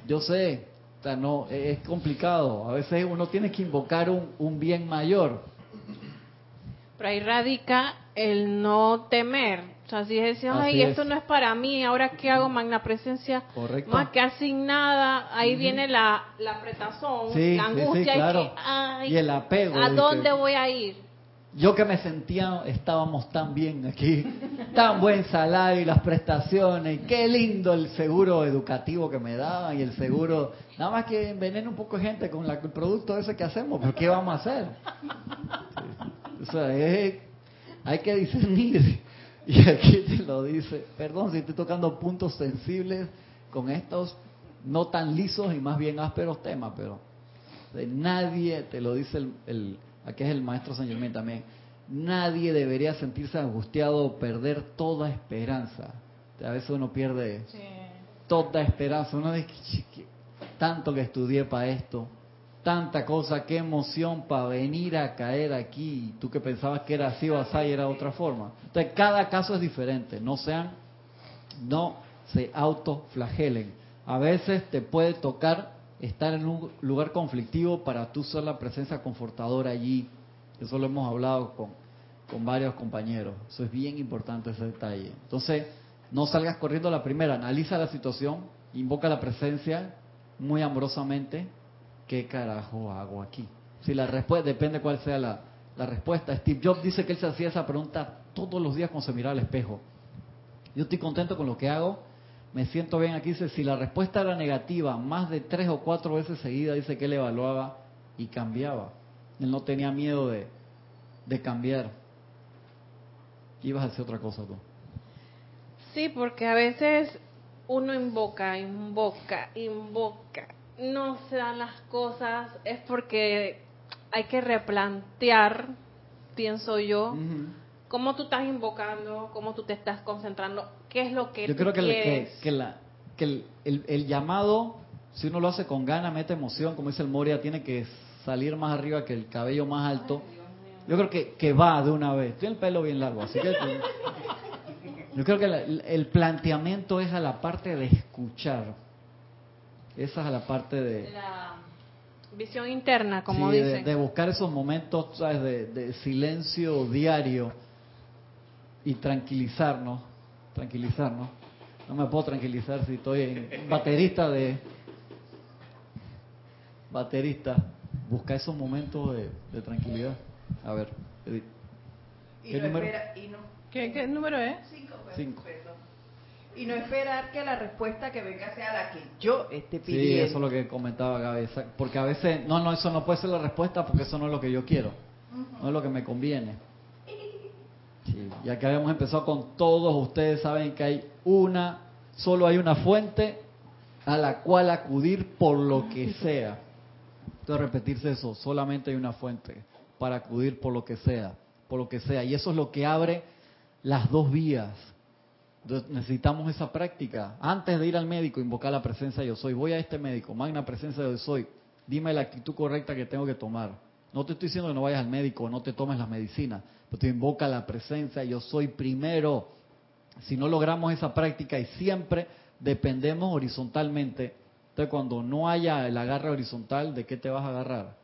Yo sé, no, es complicado. A veces uno tiene que invocar un, bien mayor. Pero ahí radica el no temer. O sea, si decía, ay, esto no es para mí, ahora qué hago, magna presencia, Correcto. más que nada, ahí viene la, la apretazón, la angustia y, el apego. ¿A dónde voy a ir? Yo que me sentía, estábamos tan bien aquí, tan buen salario y las prestaciones, qué lindo el seguro educativo que me daban y el seguro, nada más que envenena un poco de gente con el producto ese que hacemos, pero ¿qué vamos a hacer? O sea, hay que discernir. Y aquí te lo dice, perdón si estoy tocando puntos sensibles con estos no tan lisos y más bien ásperos temas, pero de nadie te lo dice el aquí es el maestro San Germán también, nadie debería sentirse angustiado o perder toda esperanza. A veces uno pierde toda esperanza. Uno dice, tanto que estudié para esto, tanta cosa, qué emoción para venir a caer aquí. Tú que pensabas que era así o así y era otra forma. Entonces, cada caso es diferente. No sean, no se autoflagelen. A veces te puede tocar estar en un lugar conflictivo para tú ser la presencia confortadora allí. Eso lo hemos hablado con, varios compañeros. Eso es bien importante ese detalle. Entonces, no salgas corriendo la primera, analiza la situación, invoca la presencia muy amorosamente. ¿Qué carajo hago aquí? Si la respuesta, depende cuál sea la, la respuesta. Steve Jobs dice que él se hacía esa pregunta todos los días cuando se miraba al espejo. Yo estoy contento con lo que hago, me siento bien aquí, dice, si la respuesta era negativa más de tres o cuatro veces seguida, dice que él evaluaba y cambiaba. Él no tenía miedo de, de cambiar. Ibas a hacer otra cosa tú. Sí, porque a veces uno invoca, invoca, invoca, no se dan las cosas, es porque hay que replantear, pienso yo, cómo tú estás invocando, cómo tú te estás concentrando, qué es lo que Yo creo que, que, la, que el, llamado, si uno lo hace con gana, mete emoción, como dice el Moria, tiene que salir más arriba que el cabello más alto. Yo creo que, que va de una vez. Tiene el pelo bien largo, así que... Yo creo que el planteamiento es a la parte de escuchar. Esa es a la parte de... La visión interna, como dicen. De, buscar esos momentos ¿sabes? De, de silencio diario y tranquilizarnos, tranquilizarnos. No me puedo tranquilizar si estoy en baterista de baterista. Busca esos momentos de, tranquilidad. A ver, Edith. ¿Qué, número? ¿Qué, número es? Cinco. Y no esperar que la respuesta que venga sea la que yo esté pidiendo. Sí, eso es lo que comentaba Gaby. Porque a veces, no, no, eso no puede ser la respuesta porque eso no es lo que yo quiero. No es lo que me conviene ya que habíamos empezado con todos, ustedes saben que hay una, solo hay una fuente a la cual acudir por lo que sea. Entonces repetirse eso, solamente hay una fuente para acudir por lo que sea, por lo que sea. Y eso es lo que abre las dos vías. necesitamos esa práctica. Antes de ir al médico, invocar la presencia de yo soy. Voy a este médico, magna presencia de yo soy. Dime la actitud correcta que tengo que tomar. No te estoy diciendo que no vayas al médico, no te tomes las medicinas, pero te invoca la presencia, yo soy primero. Si no logramos esa práctica y siempre dependemos horizontalmente, entonces cuando no haya el agarre horizontal, ¿de qué te vas a agarrar?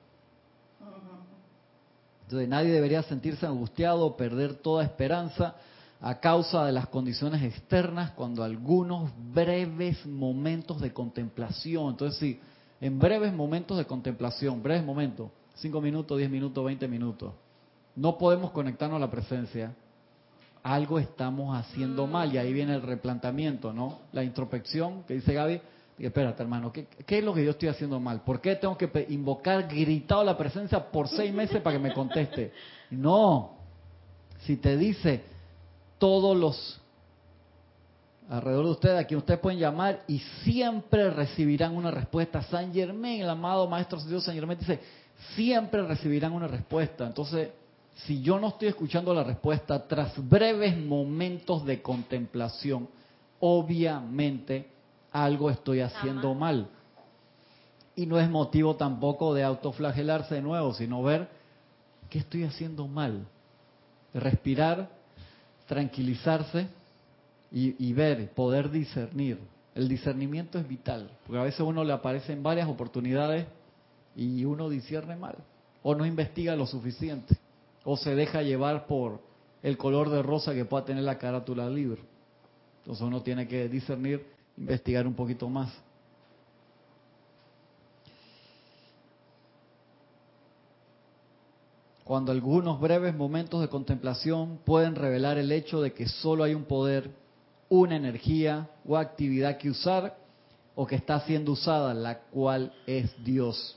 Entonces nadie debería sentirse angustiado o perder toda esperanza a causa de las condiciones externas cuando algunos breves momentos de contemplación, entonces sí, en breves momentos de contemplación, breves momentos, 5 minutos, 10 minutos, 20 minutos, no podemos conectarnos a la presencia, algo estamos haciendo mal y ahí viene el replanteamiento, ¿no? La introspección que dice Gaby, espérate hermano, ¿qué, es lo que yo estoy haciendo mal? ¿Por qué tengo que invocar gritado la presencia por seis meses para que me conteste? No, si te dice todos los alrededor de ustedes, a quien ustedes pueden llamar y siempre recibirán una respuesta. San Germán, el amado Maestro Dios San Germán dice, siempre recibirán una respuesta. Entonces, si yo no estoy escuchando la respuesta tras breves momentos de contemplación, obviamente algo estoy haciendo mal. Y no es motivo tampoco de autoflagelarse de nuevo, sino ver qué estoy haciendo mal. Respirar, tranquilizarse y, ver, poder discernir. El discernimiento es vital, porque a veces uno le aparecen varias oportunidades y uno discierne mal, o no investiga lo suficiente, o se deja llevar por el color de rosa que pueda tener la carátula libre. Entonces uno tiene que discernir, investigar un poquito más. Cuando algunos breves momentos de contemplación pueden revelar el hecho de que solo hay un poder, una energía o actividad que usar o que está siendo usada, la cual es Dios.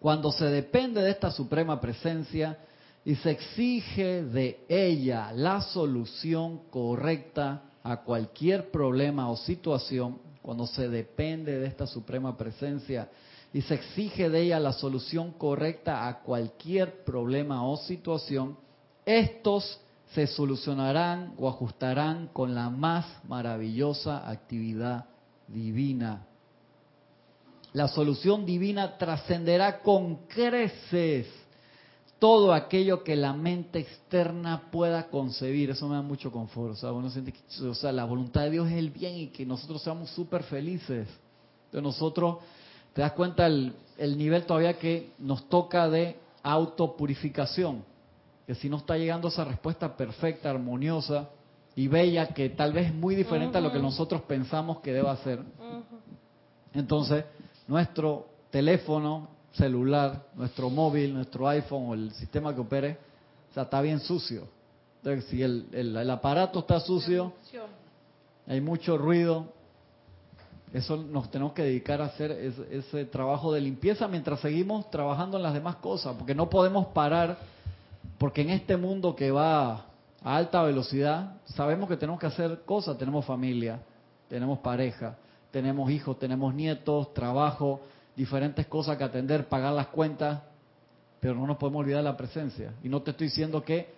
Cuando se depende de esta suprema presencia y se exige de ella la solución correcta a cualquier problema o situación, cuando se depende de esta suprema presencia y se exige de ella la solución correcta a cualquier problema o situación, estos se solucionarán o ajustarán con la más maravillosa actividad divina la solución divina trascenderá con creces todo aquello que la mente externa pueda concebir. Eso me da mucho confort. O sea, uno siente que o sea, la voluntad de Dios es el bien y que nosotros seamos súper felices. De nosotros, te das cuenta el, el nivel todavía que nos toca de autopurificación. Que si no está llegando esa respuesta perfecta, armoniosa y bella, que tal vez es muy diferente a lo que nosotros pensamos que deba ser. Entonces, nuestro teléfono celular, nuestro móvil, nuestro iPhone o el sistema que opere, o sea, está bien sucio. Entonces, si el, el, aparato está sucio, hay mucho ruido, eso nos tenemos que dedicar a hacer ese, trabajo de limpieza mientras seguimos trabajando en las demás cosas, porque no podemos parar, porque en este mundo que va a alta velocidad, sabemos que tenemos que hacer cosas, tenemos familia, tenemos pareja, tenemos hijos, tenemos nietos, trabajo, diferentes cosas que atender, pagar las cuentas, pero no nos podemos olvidar la presencia. Y no te estoy diciendo que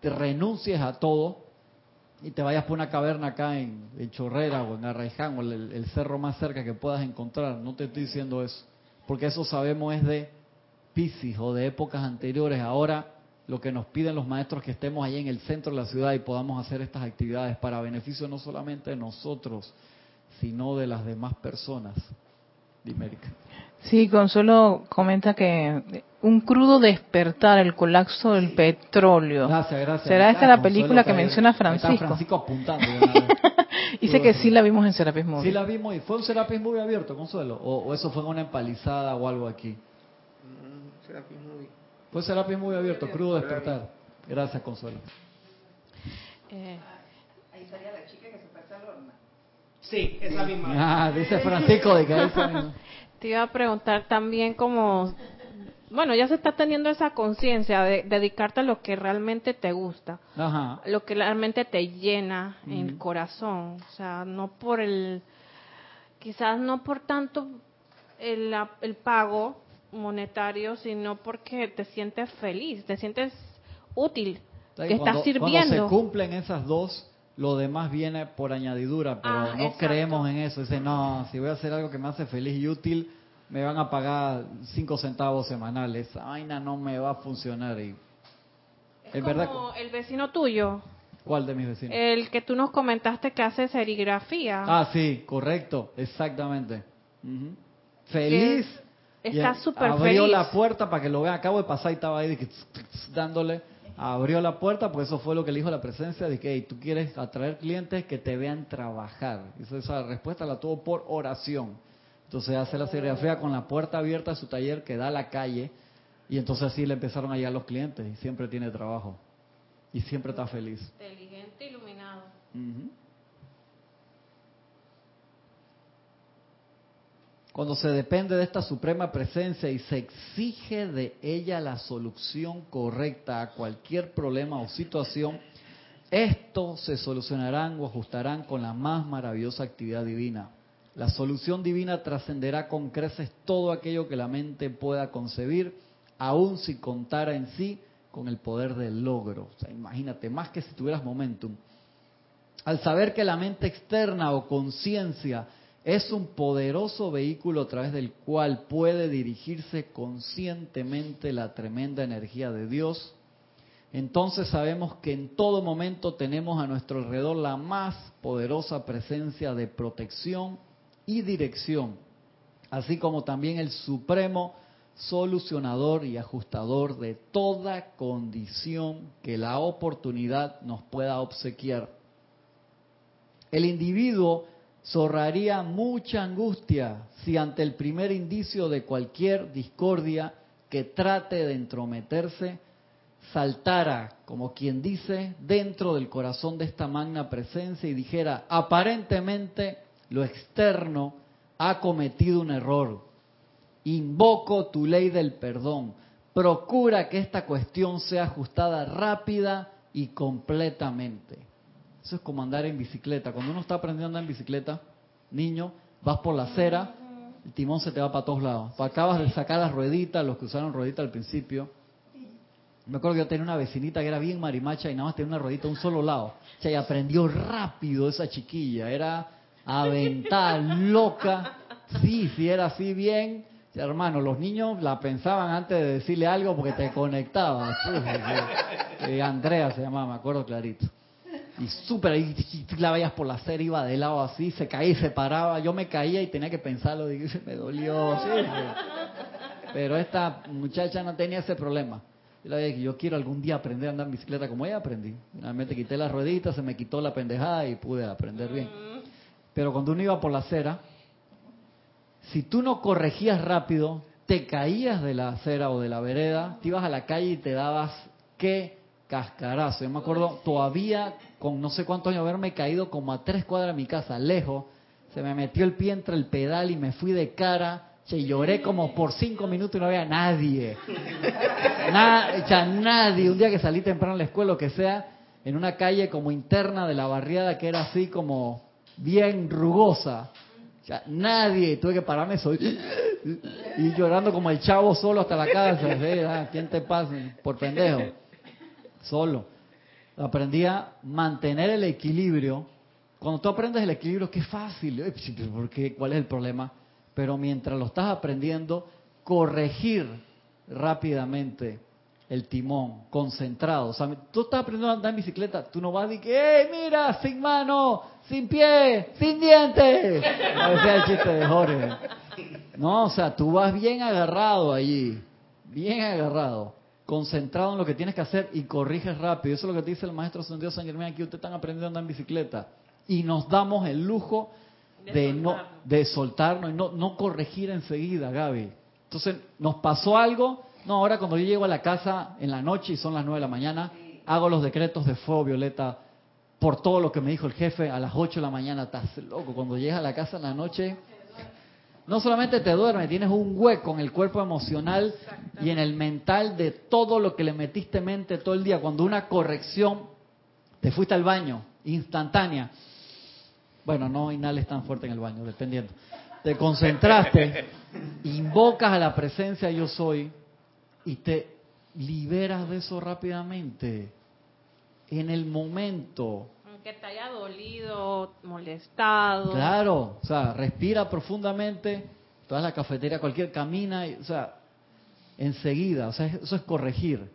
te renuncies a todo y te vayas por una caverna acá en, Chorrera o en Arraiján o el, el, cerro más cerca que puedas encontrar. No te estoy diciendo eso, porque eso sabemos es de Piscis o de épocas anteriores. Ahora lo que nos piden los maestros es que estemos ahí en el centro de la ciudad y podamos hacer estas actividades para beneficio no solamente de nosotros, sino de las demás personas. Dimérica. Sí, Consuelo comenta que un crudo despertar, el colapso del petróleo. Gracias, gracias. ¿Será esta la película que menciona Francisco? Francisco apuntando. Dice que sí la vimos en Serapis Movie. Sí la vimos y fue un Serapis Movie abierto, Consuelo. O, eso fue una empalizada o algo aquí. Mm, Serapis Movie. Fue Serapis Movie abierto, crudo despertar. Gracias, Consuelo. Eh. Ahí salía la chica que se fue al horno. Sí, esa misma. Ah, dice Francisco de que Te iba a preguntar también como, bueno, ya se está teniendo esa conciencia de dedicarte a lo que realmente te gusta, Ajá. lo que realmente te llena el corazón, o sea, no por el, quizás no por tanto el, el pago monetario, sino porque te sientes feliz, te sientes útil que está sirviendo. Cuando se cumplen esas dos, lo demás viene por añadidura, pero Ah, no exacto. creemos en eso. Dice, no, si voy a hacer algo que me hace feliz y útil, me van a pagar cinco centavos semanales. Esa vaina no me va a funcionar. Y Es verdad. como el vecino tuyo, ¿Cuál de mis vecinos? el que tú nos comentaste que hace serigrafía. Ah, sí, correcto, exactamente. Ujú. Feliz. Está súper Abrió feliz. la puerta para que lo vean. Acabo de pasar y estaba ahí dándole. Abrió la puerta, porque eso fue lo que le dijo la presencia, de que "Hey, tú quieres atraer clientes que te vean trabajar. Esa, esa respuesta la tuvo por oración. Entonces hace la serigrafía con la puerta abierta de su taller que da a la calle. Y entonces así le empezaron a llegar los clientes. Y siempre tiene trabajo. Y siempre está feliz. Inteligente, iluminado. Cuando se depende de esta suprema presencia y se exige de ella la solución correcta a cualquier problema o situación, estos se solucionarán o ajustarán con la más maravillosa actividad divina. La solución divina trascenderá con creces todo aquello que la mente pueda concebir, aun si contara en sí con el poder del logro. Imagínate, más que si tuvieras momentum. Al saber que la mente externa o conciencia es un poderoso vehículo a través del cual puede dirigirse conscientemente la tremenda energía de Dios, entonces sabemos que en todo momento tenemos a nuestro alrededor la más poderosa presencia de protección y dirección, así como también el supremo solucionador y ajustador de toda condición que la oportunidad nos pueda obsequiar. El individuo zorraría mucha angustia si ante el primer indicio de cualquier discordia que trate de entrometerse, saltara, como quien dice, dentro del corazón de esta magna presencia y dijera, aparentemente lo externo ha cometido un error. Invoco tu ley del perdón. Procura que esta cuestión sea ajustada rápida y completamente. Eso es como andar en bicicleta. Cuando uno está aprendiendo a andar en bicicleta, niño, vas por la acera, el timón se te va para todos lados. Acabas de sacar las rueditas, los que usaron ruedita al principio. Me acuerdo que yo tenía una vecinita que era bien marimacha y nada más tenía una ruedita a un solo lado. O sea, y aprendió rápido esa chiquilla. Era aventada, loca. Sí, sí, era así bien. Hermano, los niños la pensaban antes de decirle algo porque te sí. Eh, Andrea se llamaba, me acuerdo clarito. Y súper ahí, tú la veías por la acera, iba de lado así, se caía y se paraba. Yo me caía y tenía que pensarlo, digo, me dolió. Pero esta muchacha no tenía ese problema. Yo le dije, yo quiero algún día aprender a andar en bicicleta como ella aprendí. Finalmente quité las rueditas, se me quitó la pendejada y pude aprender bien. Pero cuando uno iba por la acera, si tú no corregías rápido, te caías de la acera o de la vereda, te ibas a la calle y te dabas qué cascarazo. Yo me acuerdo todavía con no sé cuántos años haberme caído como a tres cuadras de mi casa, lejos, se me metió el pie entre el pedal y me fui de cara, che, lloré como por cinco minutos y no había nadie. Sea, nadie. Un día que salí temprano a la escuela, o que sea, en una calle como interna de la barriada que era así como bien rugosa. Sea, nadie. Tuve que pararme soy y llorando como el chavo solo hasta la casa. ¿sí? Ah, ¿Quién te pasa? Por pendejo. Solo. Aprendí a mantener el equilibrio. Cuando tú aprendes el equilibrio, qué fácil. Eh, sí, pero ¿por qué? ¿Cuál es el problema? Pero mientras lo estás aprendiendo, corregir rápidamente el timón, concentrado. O sea, tú estás aprendiendo a andar en bicicleta, tú no vas y que, ¡eh, mira! Sin mano, sin pie, sin dientes. No. No, o sea, tú vas bien agarrado allí, bien agarrado, concentrado en lo que tienes que hacer y corriges rápido. Eso es lo que te dice el maestro Sendido San Germán aquí. Ustedes están aprendiendo a andar en bicicleta y nos damos el lujo De de, no de soltarnos y no, no corregir enseguida, Gaby. Entonces, nos pasó algo. No, ahora cuando yo llego a la casa en la noche y son las 9 de la mañana, hago los decretos de fuego violeta por todo lo que me dijo el jefe a las 8 de la mañana. Estás loco. Cuando llegas a la casa en la noche, no solamente te duermes, tienes un hueco en el cuerpo emocional y en el mental de todo lo que le metiste mente todo el día. Cuando una corrección, te fuiste al baño, instantánea. Bueno, no inhales tan fuerte en el baño, dependiendo. Te concentraste, invocas a la presencia yo soy y te liberas de eso rápidamente. en el momento. Aunque te haya dolido, molestado. Claro, o sea, respira profundamente, toda la cafetería, cualquier camina, y, o sea, enseguida, o sea, eso es corregir,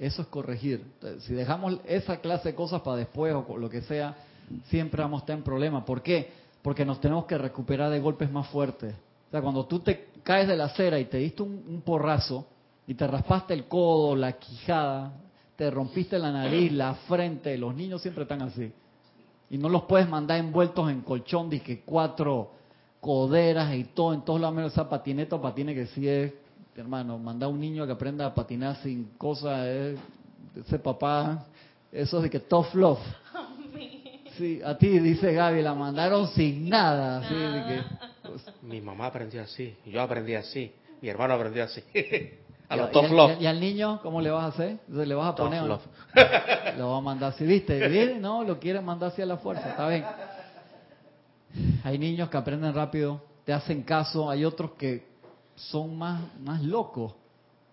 eso es corregir. si dejamos esa clase de cosas para después o lo que sea, siempre vamos a estar en problemas. ¿Por qué? Porque nos tenemos que recuperar de golpes más fuertes. O sea, cuando tú te caes de la acera y te diste un, porrazo y te raspaste el codo, la quijada, te rompiste la nariz, la frente, los niños siempre están así. Y no los puedes mandar envueltos en colchón, que cuatro coderas y todo, en todos lados menos esa patineta o patine que sí es, hermano, mandar a un niño que aprenda a patinar sin cosas, ese papá, eso de que tough love. Sí, a ti, dice Gaby, la mandaron sin nada. Así que, pues, Mi mamá aprendió así, yo aprendí así, mi hermano aprendió así. a los y, ¿Y, al niño cómo le vas a hacer? ¿Le vas a poner? Lo va a mandar así, ¿viste? No, lo quieren mandar así a la fuerza, está bien. Hay niños que aprenden rápido, te hacen caso, hay otros que son más, más locos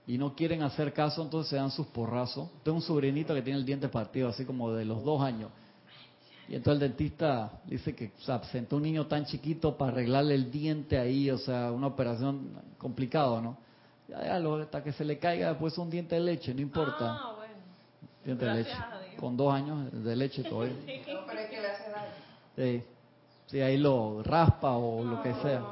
y no quieren hacer caso, entonces se dan sus porrazos. Tengo un sobrinito que tiene el diente partido, así como de los dos años. Y entonces el dentista dice que se absentó un niño tan chiquito para arreglarle el diente ahí, o sea, una operación complicada, ¿no? Ya, ya hasta que se le caiga después un diente de leche, no importa. Ah, bueno. Diente de leche. Con dos años de leche todavía. sí. pero es que le hace daño. Sí. sí, ahí lo raspa o lo que sea.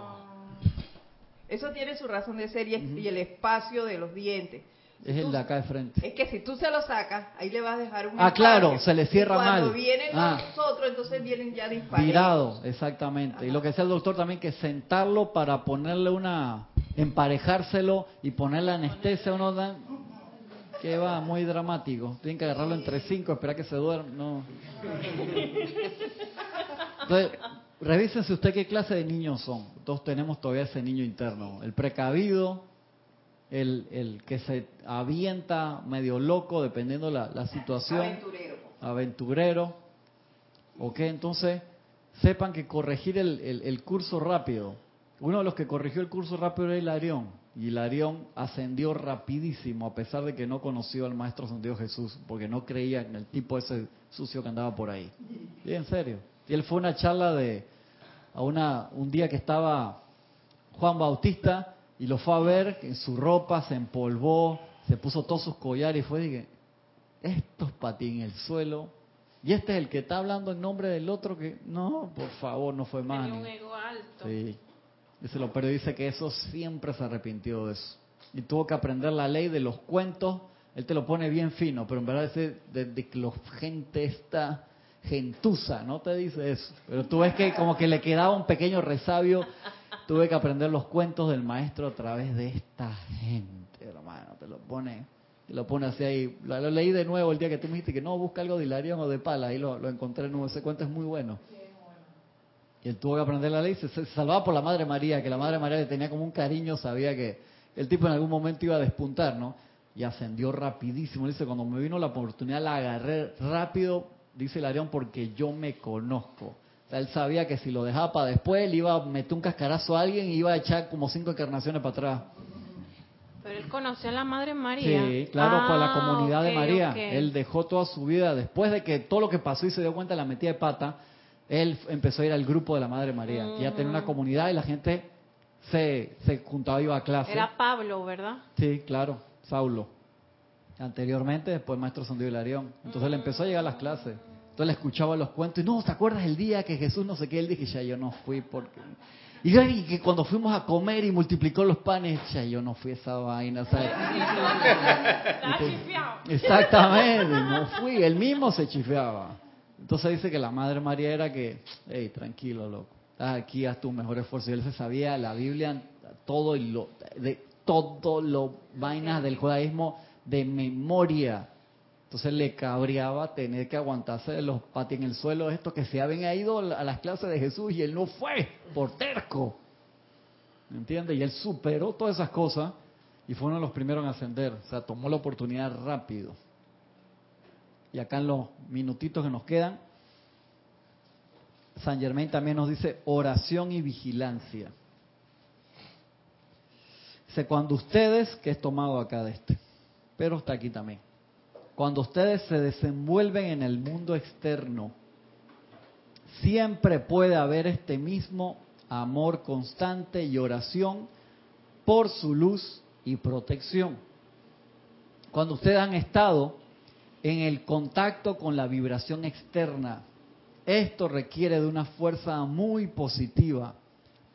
Eso tiene su razón de ser y el espacio de los dientes. Es el de acá de frente. Es que si tú se lo sacas, ahí le vas a dejar un. Ah, claro, se le cierra mal. Cuando vienen ah. nosotros, entonces vienen ya disparados. Virado, exactamente. Y lo que decía el doctor también, que sentarlo para ponerle una. Emparejárselo y ponerle anestesia, uno da. que va, muy dramático. Tienen que agarrarlo entre cinco, esperar que se duerma. No. Entonces, revísense usted qué clase de niños son. Todos tenemos todavía ese niño interno. El precavido el, el que se avienta medio loco dependiendo la, la situación. Aventurero. Aventurero. Ok, entonces sepan que corregir el, el, curso rápido. Uno de los que corrigió el curso rápido era Hilarión. Y Hilarión ascendió rapidísimo a pesar de que no conoció al Maestro Ascendido Jesús, porque no creía en el tipo ese sucio que andaba por ahí. Y en serio. Y él fue a una charla de, a una, un día que estaba Juan Bautista y lo fue a ver, en su ropa se empolvó, se puso todos sus collares y fue, dije, estos patín en el suelo. Y este es el que está hablando en nombre del otro que, no, por favor, no fue más. un ego alto. Sí. Dice lo pero dice que eso siempre se arrepintió de eso. Y tuvo que aprender la ley de los cuentos. Él te lo pone bien fino, pero en verdad dice de, que la gente está gentuza, no te dice eso. Pero tú ves que como que le quedaba un pequeño resabio Tuve que aprender los cuentos del maestro a través de esta gente, hermano. Te lo pone, te lo pone así ahí. Lo, leí de nuevo el día que tú me dijiste que no, busca algo de Hilarión o de Pala. Ahí lo, encontré de nuevo. Ese cuento es muy bueno. Y él tuvo que aprender la ley. Se, se, salvaba por la Madre María, que la Madre María le tenía como un cariño, sabía que el tipo en algún momento iba a despuntar, ¿no? Y ascendió rapidísimo. Dice, cuando me vino la oportunidad la agarré rápido, dice Hilarión, porque yo me conozco él sabía que si lo dejaba para después, le iba a meter un cascarazo a alguien y iba a echar como cinco encarnaciones para atrás. Pero él conoció a la Madre María. Sí, claro, para la ah, comunidad de María. Él dejó toda su vida, después de que todo lo que pasó y se dio cuenta de la metida de pata, él empezó a ir al grupo de la Madre María, ya tenía una mm. comunidad y la gente se, se juntaba y iba a clase. Era Pablo, ¿verdad? Sí, claro, Saulo. Anteriormente, después Maestro Sandio Hilarión. Entonces él empezó a llegar a las clases. Entonces le escuchaba los cuentos y no, ¿te acuerdas el día que Jesús no sé qué? Él dije, ya yo no fui porque... Y que cuando fuimos a comer y multiplicó los panes, ya yo no fui a esa vaina, ¿sabes? Exactamente, no fui, él mismo se chifeaba. Entonces dice que la Madre María era que, hey, tranquilo, loco, aquí, haz tu mejor esfuerzo. Y él se sabía la Biblia, todo y lo, de todo lo vainas del judaísmo de memoria. Entonces le cabreaba tener que aguantarse los patis en el suelo, esto que se habían ido a las clases de Jesús y él no fue por terco. ¿Me entiendes? Y él superó todas esas cosas y fue uno de los primeros en ascender. O sea, tomó la oportunidad rápido. Y acá en los minutitos que nos quedan, San Germain también nos dice oración y vigilancia. Dice, cuando ustedes, que es tomado acá de este, pero está aquí también cuando ustedes se desenvuelven en el mundo externo, siempre puede haber este mismo amor constante y oración por su luz y protección. Cuando ustedes han estado en el contacto con la vibración externa, esto requiere de una fuerza muy positiva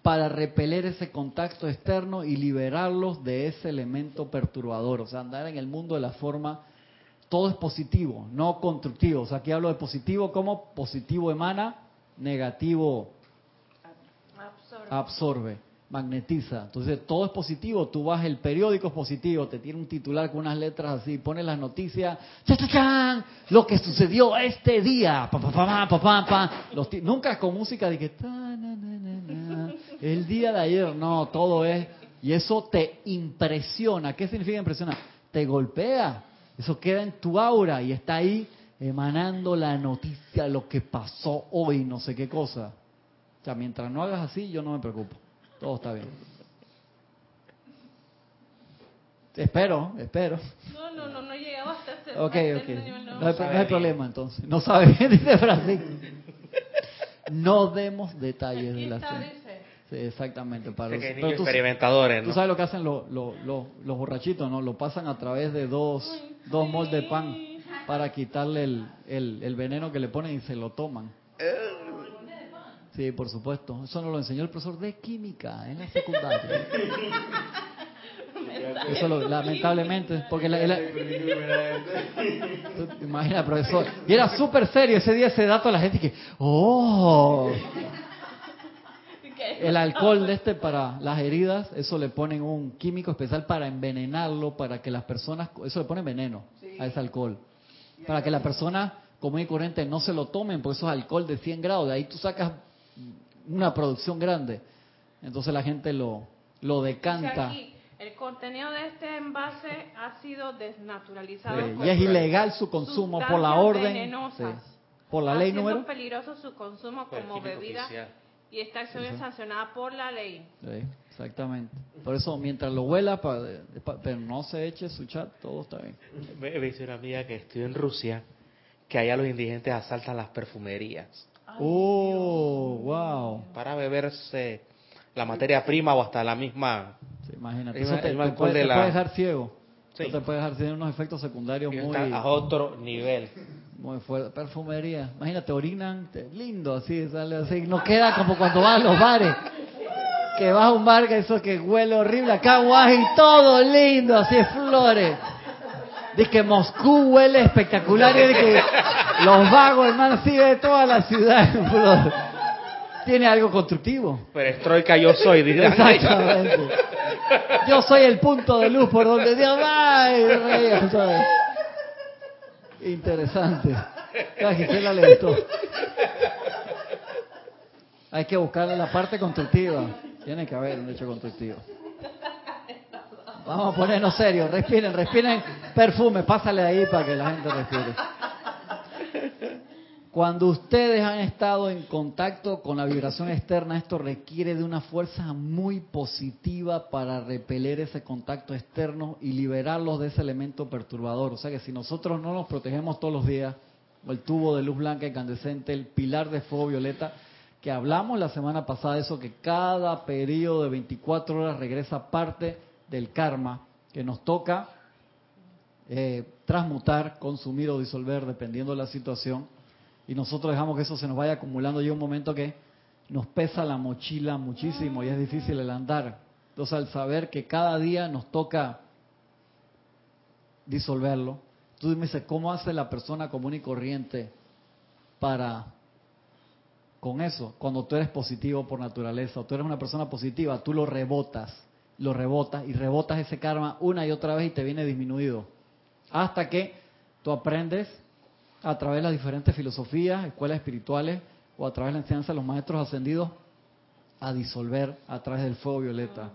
para repeler ese contacto externo y liberarlos de ese elemento perturbador. O sea, andar en el mundo de la forma, todo es positivo, no constructivo. O sea, aquí hablo de positivo como positivo emana, negativo absorbe magnetiza. Entonces todo es positivo, tú vas, el periódico es positivo, te tiene un titular con unas letras así, pone las noticias, ¡Cha, lo que sucedió este día, pa, pa, pa, Los nunca con música de el día de ayer, no, todo es, y eso te impresiona. ¿Qué significa impresionar? Te golpea, eso queda en tu aura y está ahí emanando la noticia, lo que pasó hoy, no sé qué cosa. O sea, mientras no hagas así, yo no me preocupo. Todo está bien. Espero, espero. No, no, no, no he llegado hasta ese, Ok, ok. no. hay, problema entonces. No sabe bien, dice Francisco. No demos detalles de la Sí, exactamente. Para los, experimentadores, ¿no? Tú sabes lo que hacen los, los, los, borrachitos, ¿no? Lo pasan a través de dos, dos moldes de pan para quitarle el, el, el veneno que le ponen y se lo toman. Sí, por supuesto. Eso nos lo enseñó el profesor de química en la secundaria. Eso lamentablemente, porque la, imagina, profesor, y era súper serio ese día ese dato a la gente que, oh, el alcohol de este para las heridas, eso le ponen un químico especial para envenenarlo, para que las personas, eso le ponen veneno a ese alcohol, para que la persona común y corriente no se lo tomen, porque eso es alcohol de 100 grados, de ahí tú sacas una producción grande. Entonces la gente lo, lo decanta. el contenido de este envase ha sido desnaturalizado. y es ilegal su consumo por la orden. por la ley número. Es peligroso su consumo como bebida y esta acción es sancionada por la ley. exactamente. Por eso, mientras lo huela, pero no se eche su chat, todo está bien. Me dice una amiga que estoy en Rusia, que allá los indigentes asaltan las perfumerías. Oh, wow. Para beberse la materia prima o hasta la misma. imagínate, eso te, puede, dejar ciego. Sí. te puede dejar tener unos efectos secundarios muy. a otro nivel. Muy fuerte. Perfumería. Imagínate, orinan, lindo así, sale así. No queda como cuando vas a los bares. Que vas a un bar que eso que huele horrible. Acá guay, todo lindo, así flores. Dice que Moscú huele espectacular y que los vagos, hermano, sí de toda la ciudad Tiene algo constructivo. Perestroika yo soy, dice. Exactamente. Yo soy el punto de luz por donde Dios va. Interesante. Hay que buscar la parte constructiva. Tiene que haber un hecho constructivo. Vamos a ponernos serios, respiren, respiren perfume, pásale ahí para que la gente respire. Cuando ustedes han estado en contacto con la vibración externa, esto requiere de una fuerza muy positiva para repeler ese contacto externo y liberarlos de ese elemento perturbador. O sea que si nosotros no nos protegemos todos los días, el tubo de luz blanca incandescente, el pilar de fuego violeta, que hablamos la semana pasada eso, que cada periodo de 24 horas regresa parte del karma que nos toca eh, transmutar, consumir o disolver dependiendo de la situación y nosotros dejamos que eso se nos vaya acumulando llega un momento que nos pesa la mochila muchísimo y es difícil el andar. Entonces al saber que cada día nos toca disolverlo, tú me dices, ¿cómo hace la persona común y corriente para con eso? Cuando tú eres positivo por naturaleza, o tú eres una persona positiva, tú lo rebotas lo rebotas y rebotas ese karma una y otra vez y te viene disminuido. Hasta que tú aprendes a través de las diferentes filosofías, escuelas espirituales o a través de la enseñanza de los maestros ascendidos a disolver a través del fuego violeta.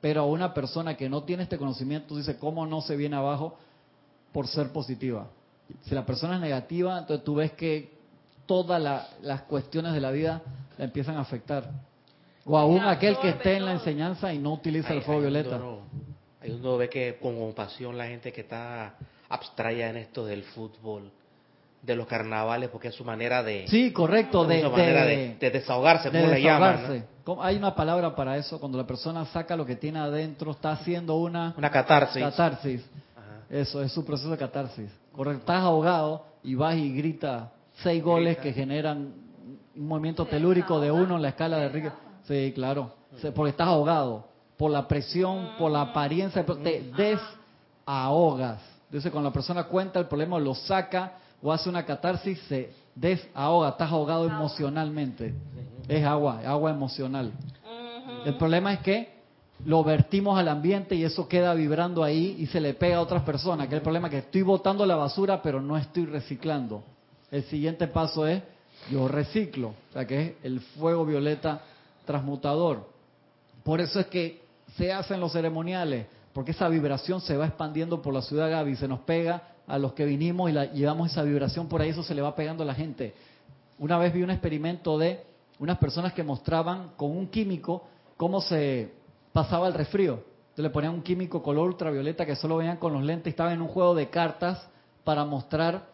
Pero a una persona que no tiene este conocimiento dice, ¿cómo no se viene abajo por ser positiva? Si la persona es negativa, entonces tú ves que todas las cuestiones de la vida la empiezan a afectar. O aún aquel que esté en la enseñanza y no utiliza el fuego violeta. Hay uno ve que con compasión la gente que está abstraiga en esto del fútbol, de los carnavales, porque es su manera de... Sí, correcto, de, su manera de, de desahogarse, como le llaman. Hay una palabra para eso, cuando la persona saca lo que tiene adentro, está haciendo una... Una catarsis. Catarsis. Eso, es su proceso de catarsis. Correcto, estás ahogado y vas y gritas seis goles que generan un movimiento telúrico de uno en la escala de Richter. Sí, claro, porque estás ahogado por la presión, por la apariencia, te desahogas. Entonces, cuando la persona cuenta el problema, lo saca o hace una catarsis, se desahoga, estás ahogado emocionalmente. Es agua, agua emocional. El problema es que lo vertimos al ambiente y eso queda vibrando ahí y se le pega a otras personas, que es el problema que estoy botando la basura pero no estoy reciclando. El siguiente paso es yo reciclo, o sea que es el fuego violeta transmutador. Por eso es que se hacen los ceremoniales, porque esa vibración se va expandiendo por la ciudad Gaby, se nos pega a los que vinimos y la, llevamos esa vibración por ahí, eso se le va pegando a la gente. Una vez vi un experimento de unas personas que mostraban con un químico cómo se pasaba el resfrío. Entonces le ponían un químico color ultravioleta que solo veían con los lentes, estaban en un juego de cartas para mostrar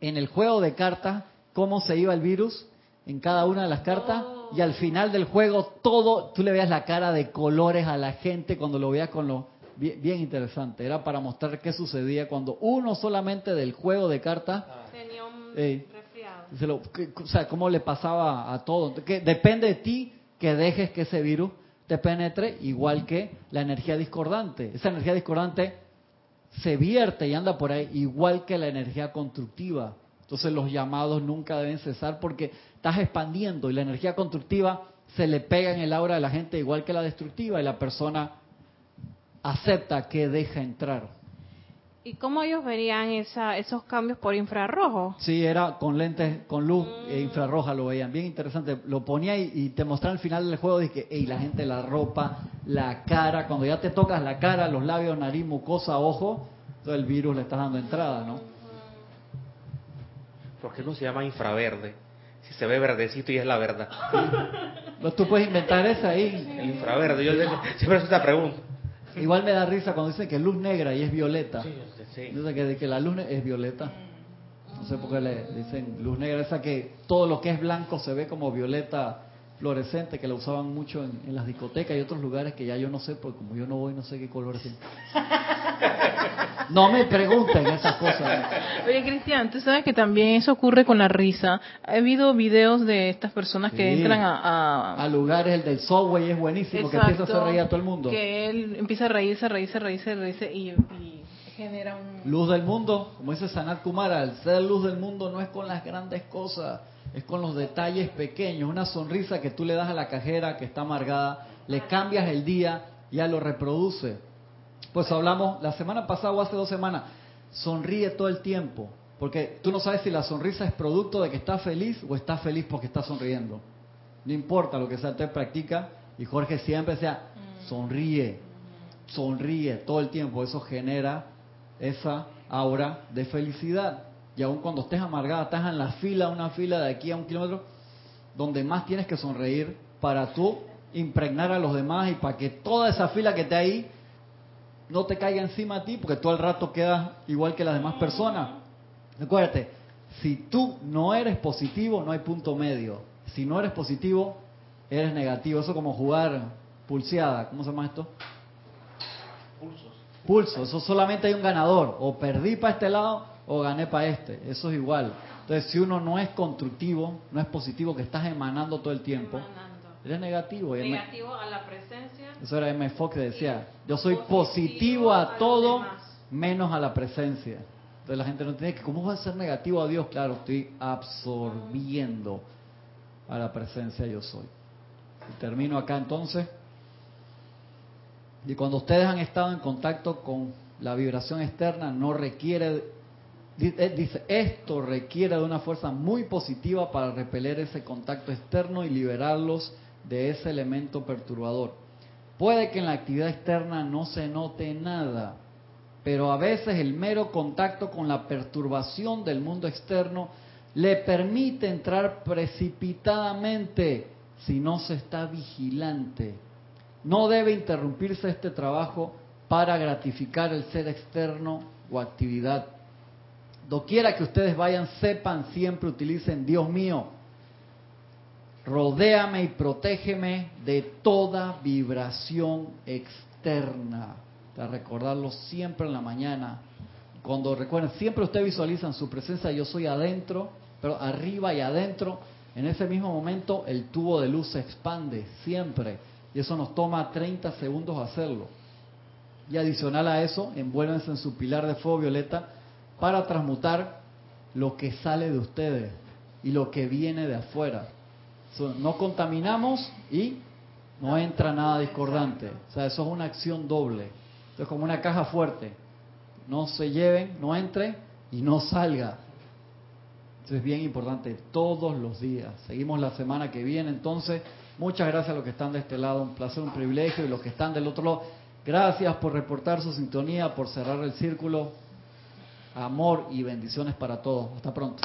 en el juego de cartas cómo se iba el virus en cada una de las cartas y al final del juego todo, tú le veas la cara de colores a la gente cuando lo veas con los... Bien, interesante, era para mostrar qué sucedía cuando uno solamente del juego de cartas... Tenía un resfriado. o sea, cómo le pasaba a todo. Que depende de ti que dejes que ese virus te penetre, igual que la energía discordante. Esa energía discordante se vierte y anda por ahí, igual que la energía constructiva. Entonces los llamados nunca deben cesar porque estás expandiendo y la energía constructiva se le pega en el aura de la gente igual que la destructiva y la persona acepta que deja entrar. ¿Y cómo ellos verían esa, esos cambios por infrarrojo? Sí, era con lentes, con luz e infrarroja lo veían. Bien interesante. Lo ponía y, te mostraba al final del juego, dije, hey, la gente, la ropa, la cara, cuando ya te tocas la cara, los labios, nariz, mucosa, ojo, todo el virus le estás dando entrada, ¿no? ¿Por qué no se llama infraverde? Si se ve verdecito y es la verdad. No, tú puedes inventar esa ahí. El infraverde, yo siempre hago esta pregunta. Igual me da risa cuando dicen que luz negra y es violeta. Sí, sí. Dice que, que la luz es violeta. No sé por qué le dicen luz negra, esa que todo lo que es blanco se ve como violeta fluorescente, que la usaban mucho en, las discotecas y otros lugares que ya yo no sé, porque como yo no voy, no sé qué color es. No me pregunten esas cosas. Oye, Cristian, tú sabes que también eso ocurre con la risa. Ha habido videos de estas personas que entran a, a, lugares, el del subway es buenísimo, que empieza a hacer reír a todo el mundo. Que él empieza a reírse, reírse, reírse, reírse y, genera un... Luz del mundo, como dice Sanat Kumara, el ser luz del mundo no es con las grandes cosas, es con los detalles pequeños. Una sonrisa que tú le das a la cajera que está amargada, le cambias el día, ya lo reproduce. Pues hablamos la semana pasada o hace dos semanas, sonríe todo el tiempo, porque tú no sabes si la sonrisa es producto de que estás feliz o estás feliz porque estás sonriendo. No importa lo que sea, te practica y Jorge siempre decía, mm. sonríe, sonríe todo el tiempo, eso genera esa aura de felicidad. Y aun cuando estés amargada, estás en la fila, una fila de aquí a un kilómetro, donde más tienes que sonreír para tú impregnar a los demás y para que toda esa fila que está ahí no te caiga encima a ti, porque tú al rato quedas igual que las demás personas. Recuérdate, si tú no eres positivo, no hay punto medio. Si no eres positivo, eres negativo. Eso como jugar pulseada. ¿Cómo se llama esto? Pulsos. Pulsos. Eso solamente hay un ganador. O perdí para este lado o gané para este. Eso es igual. Entonces, si uno no es constructivo, no es positivo, que estás emanando todo el tiempo, eres negativo. Negativo a la presencia. Eso era M. Fox que decía, yo soy positivo, a, todo menos a la presencia. Entonces la gente no tiene que, ¿cómo va a ser negativo a Dios? Claro, estoy absorbiendo a la presencia yo soy. Y termino acá entonces. Y cuando ustedes han estado en contacto con la vibración externa, no requiere, dice, esto requiere de una fuerza muy positiva para repeler ese contacto externo y liberarlos de ese elemento perturbador. Puede que en la actividad externa no se note nada, pero a veces el mero contacto con la perturbación del mundo externo le permite entrar precipitadamente si no se está vigilante. No debe interrumpirse este trabajo para gratificar el ser externo o actividad. Doquiera que ustedes vayan, sepan siempre, utilicen, Dios mío, rodéame y protégeme de toda vibración externa. Para recordarlo siempre en la mañana. Cuando recuerden, siempre ustedes visualizan su presencia, yo soy adentro, pero arriba y adentro. En ese mismo momento el tubo de luz se expande, siempre. Y eso nos toma 30 segundos hacerlo. Y adicional a eso, envuélvense en su pilar de fuego violeta para transmutar lo que sale de ustedes y lo que viene de afuera no contaminamos y no entra nada discordante. O sea, eso es una acción doble. Es como una caja fuerte. No se lleven, no entre y no salga. Eso es bien importante todos los días. Seguimos la semana que viene. Entonces, muchas gracias a los que están de este lado. Un placer, un privilegio. Y los que están del otro lado, gracias por reportar su sintonía, por cerrar el círculo. Amor y bendiciones para todos. Hasta pronto.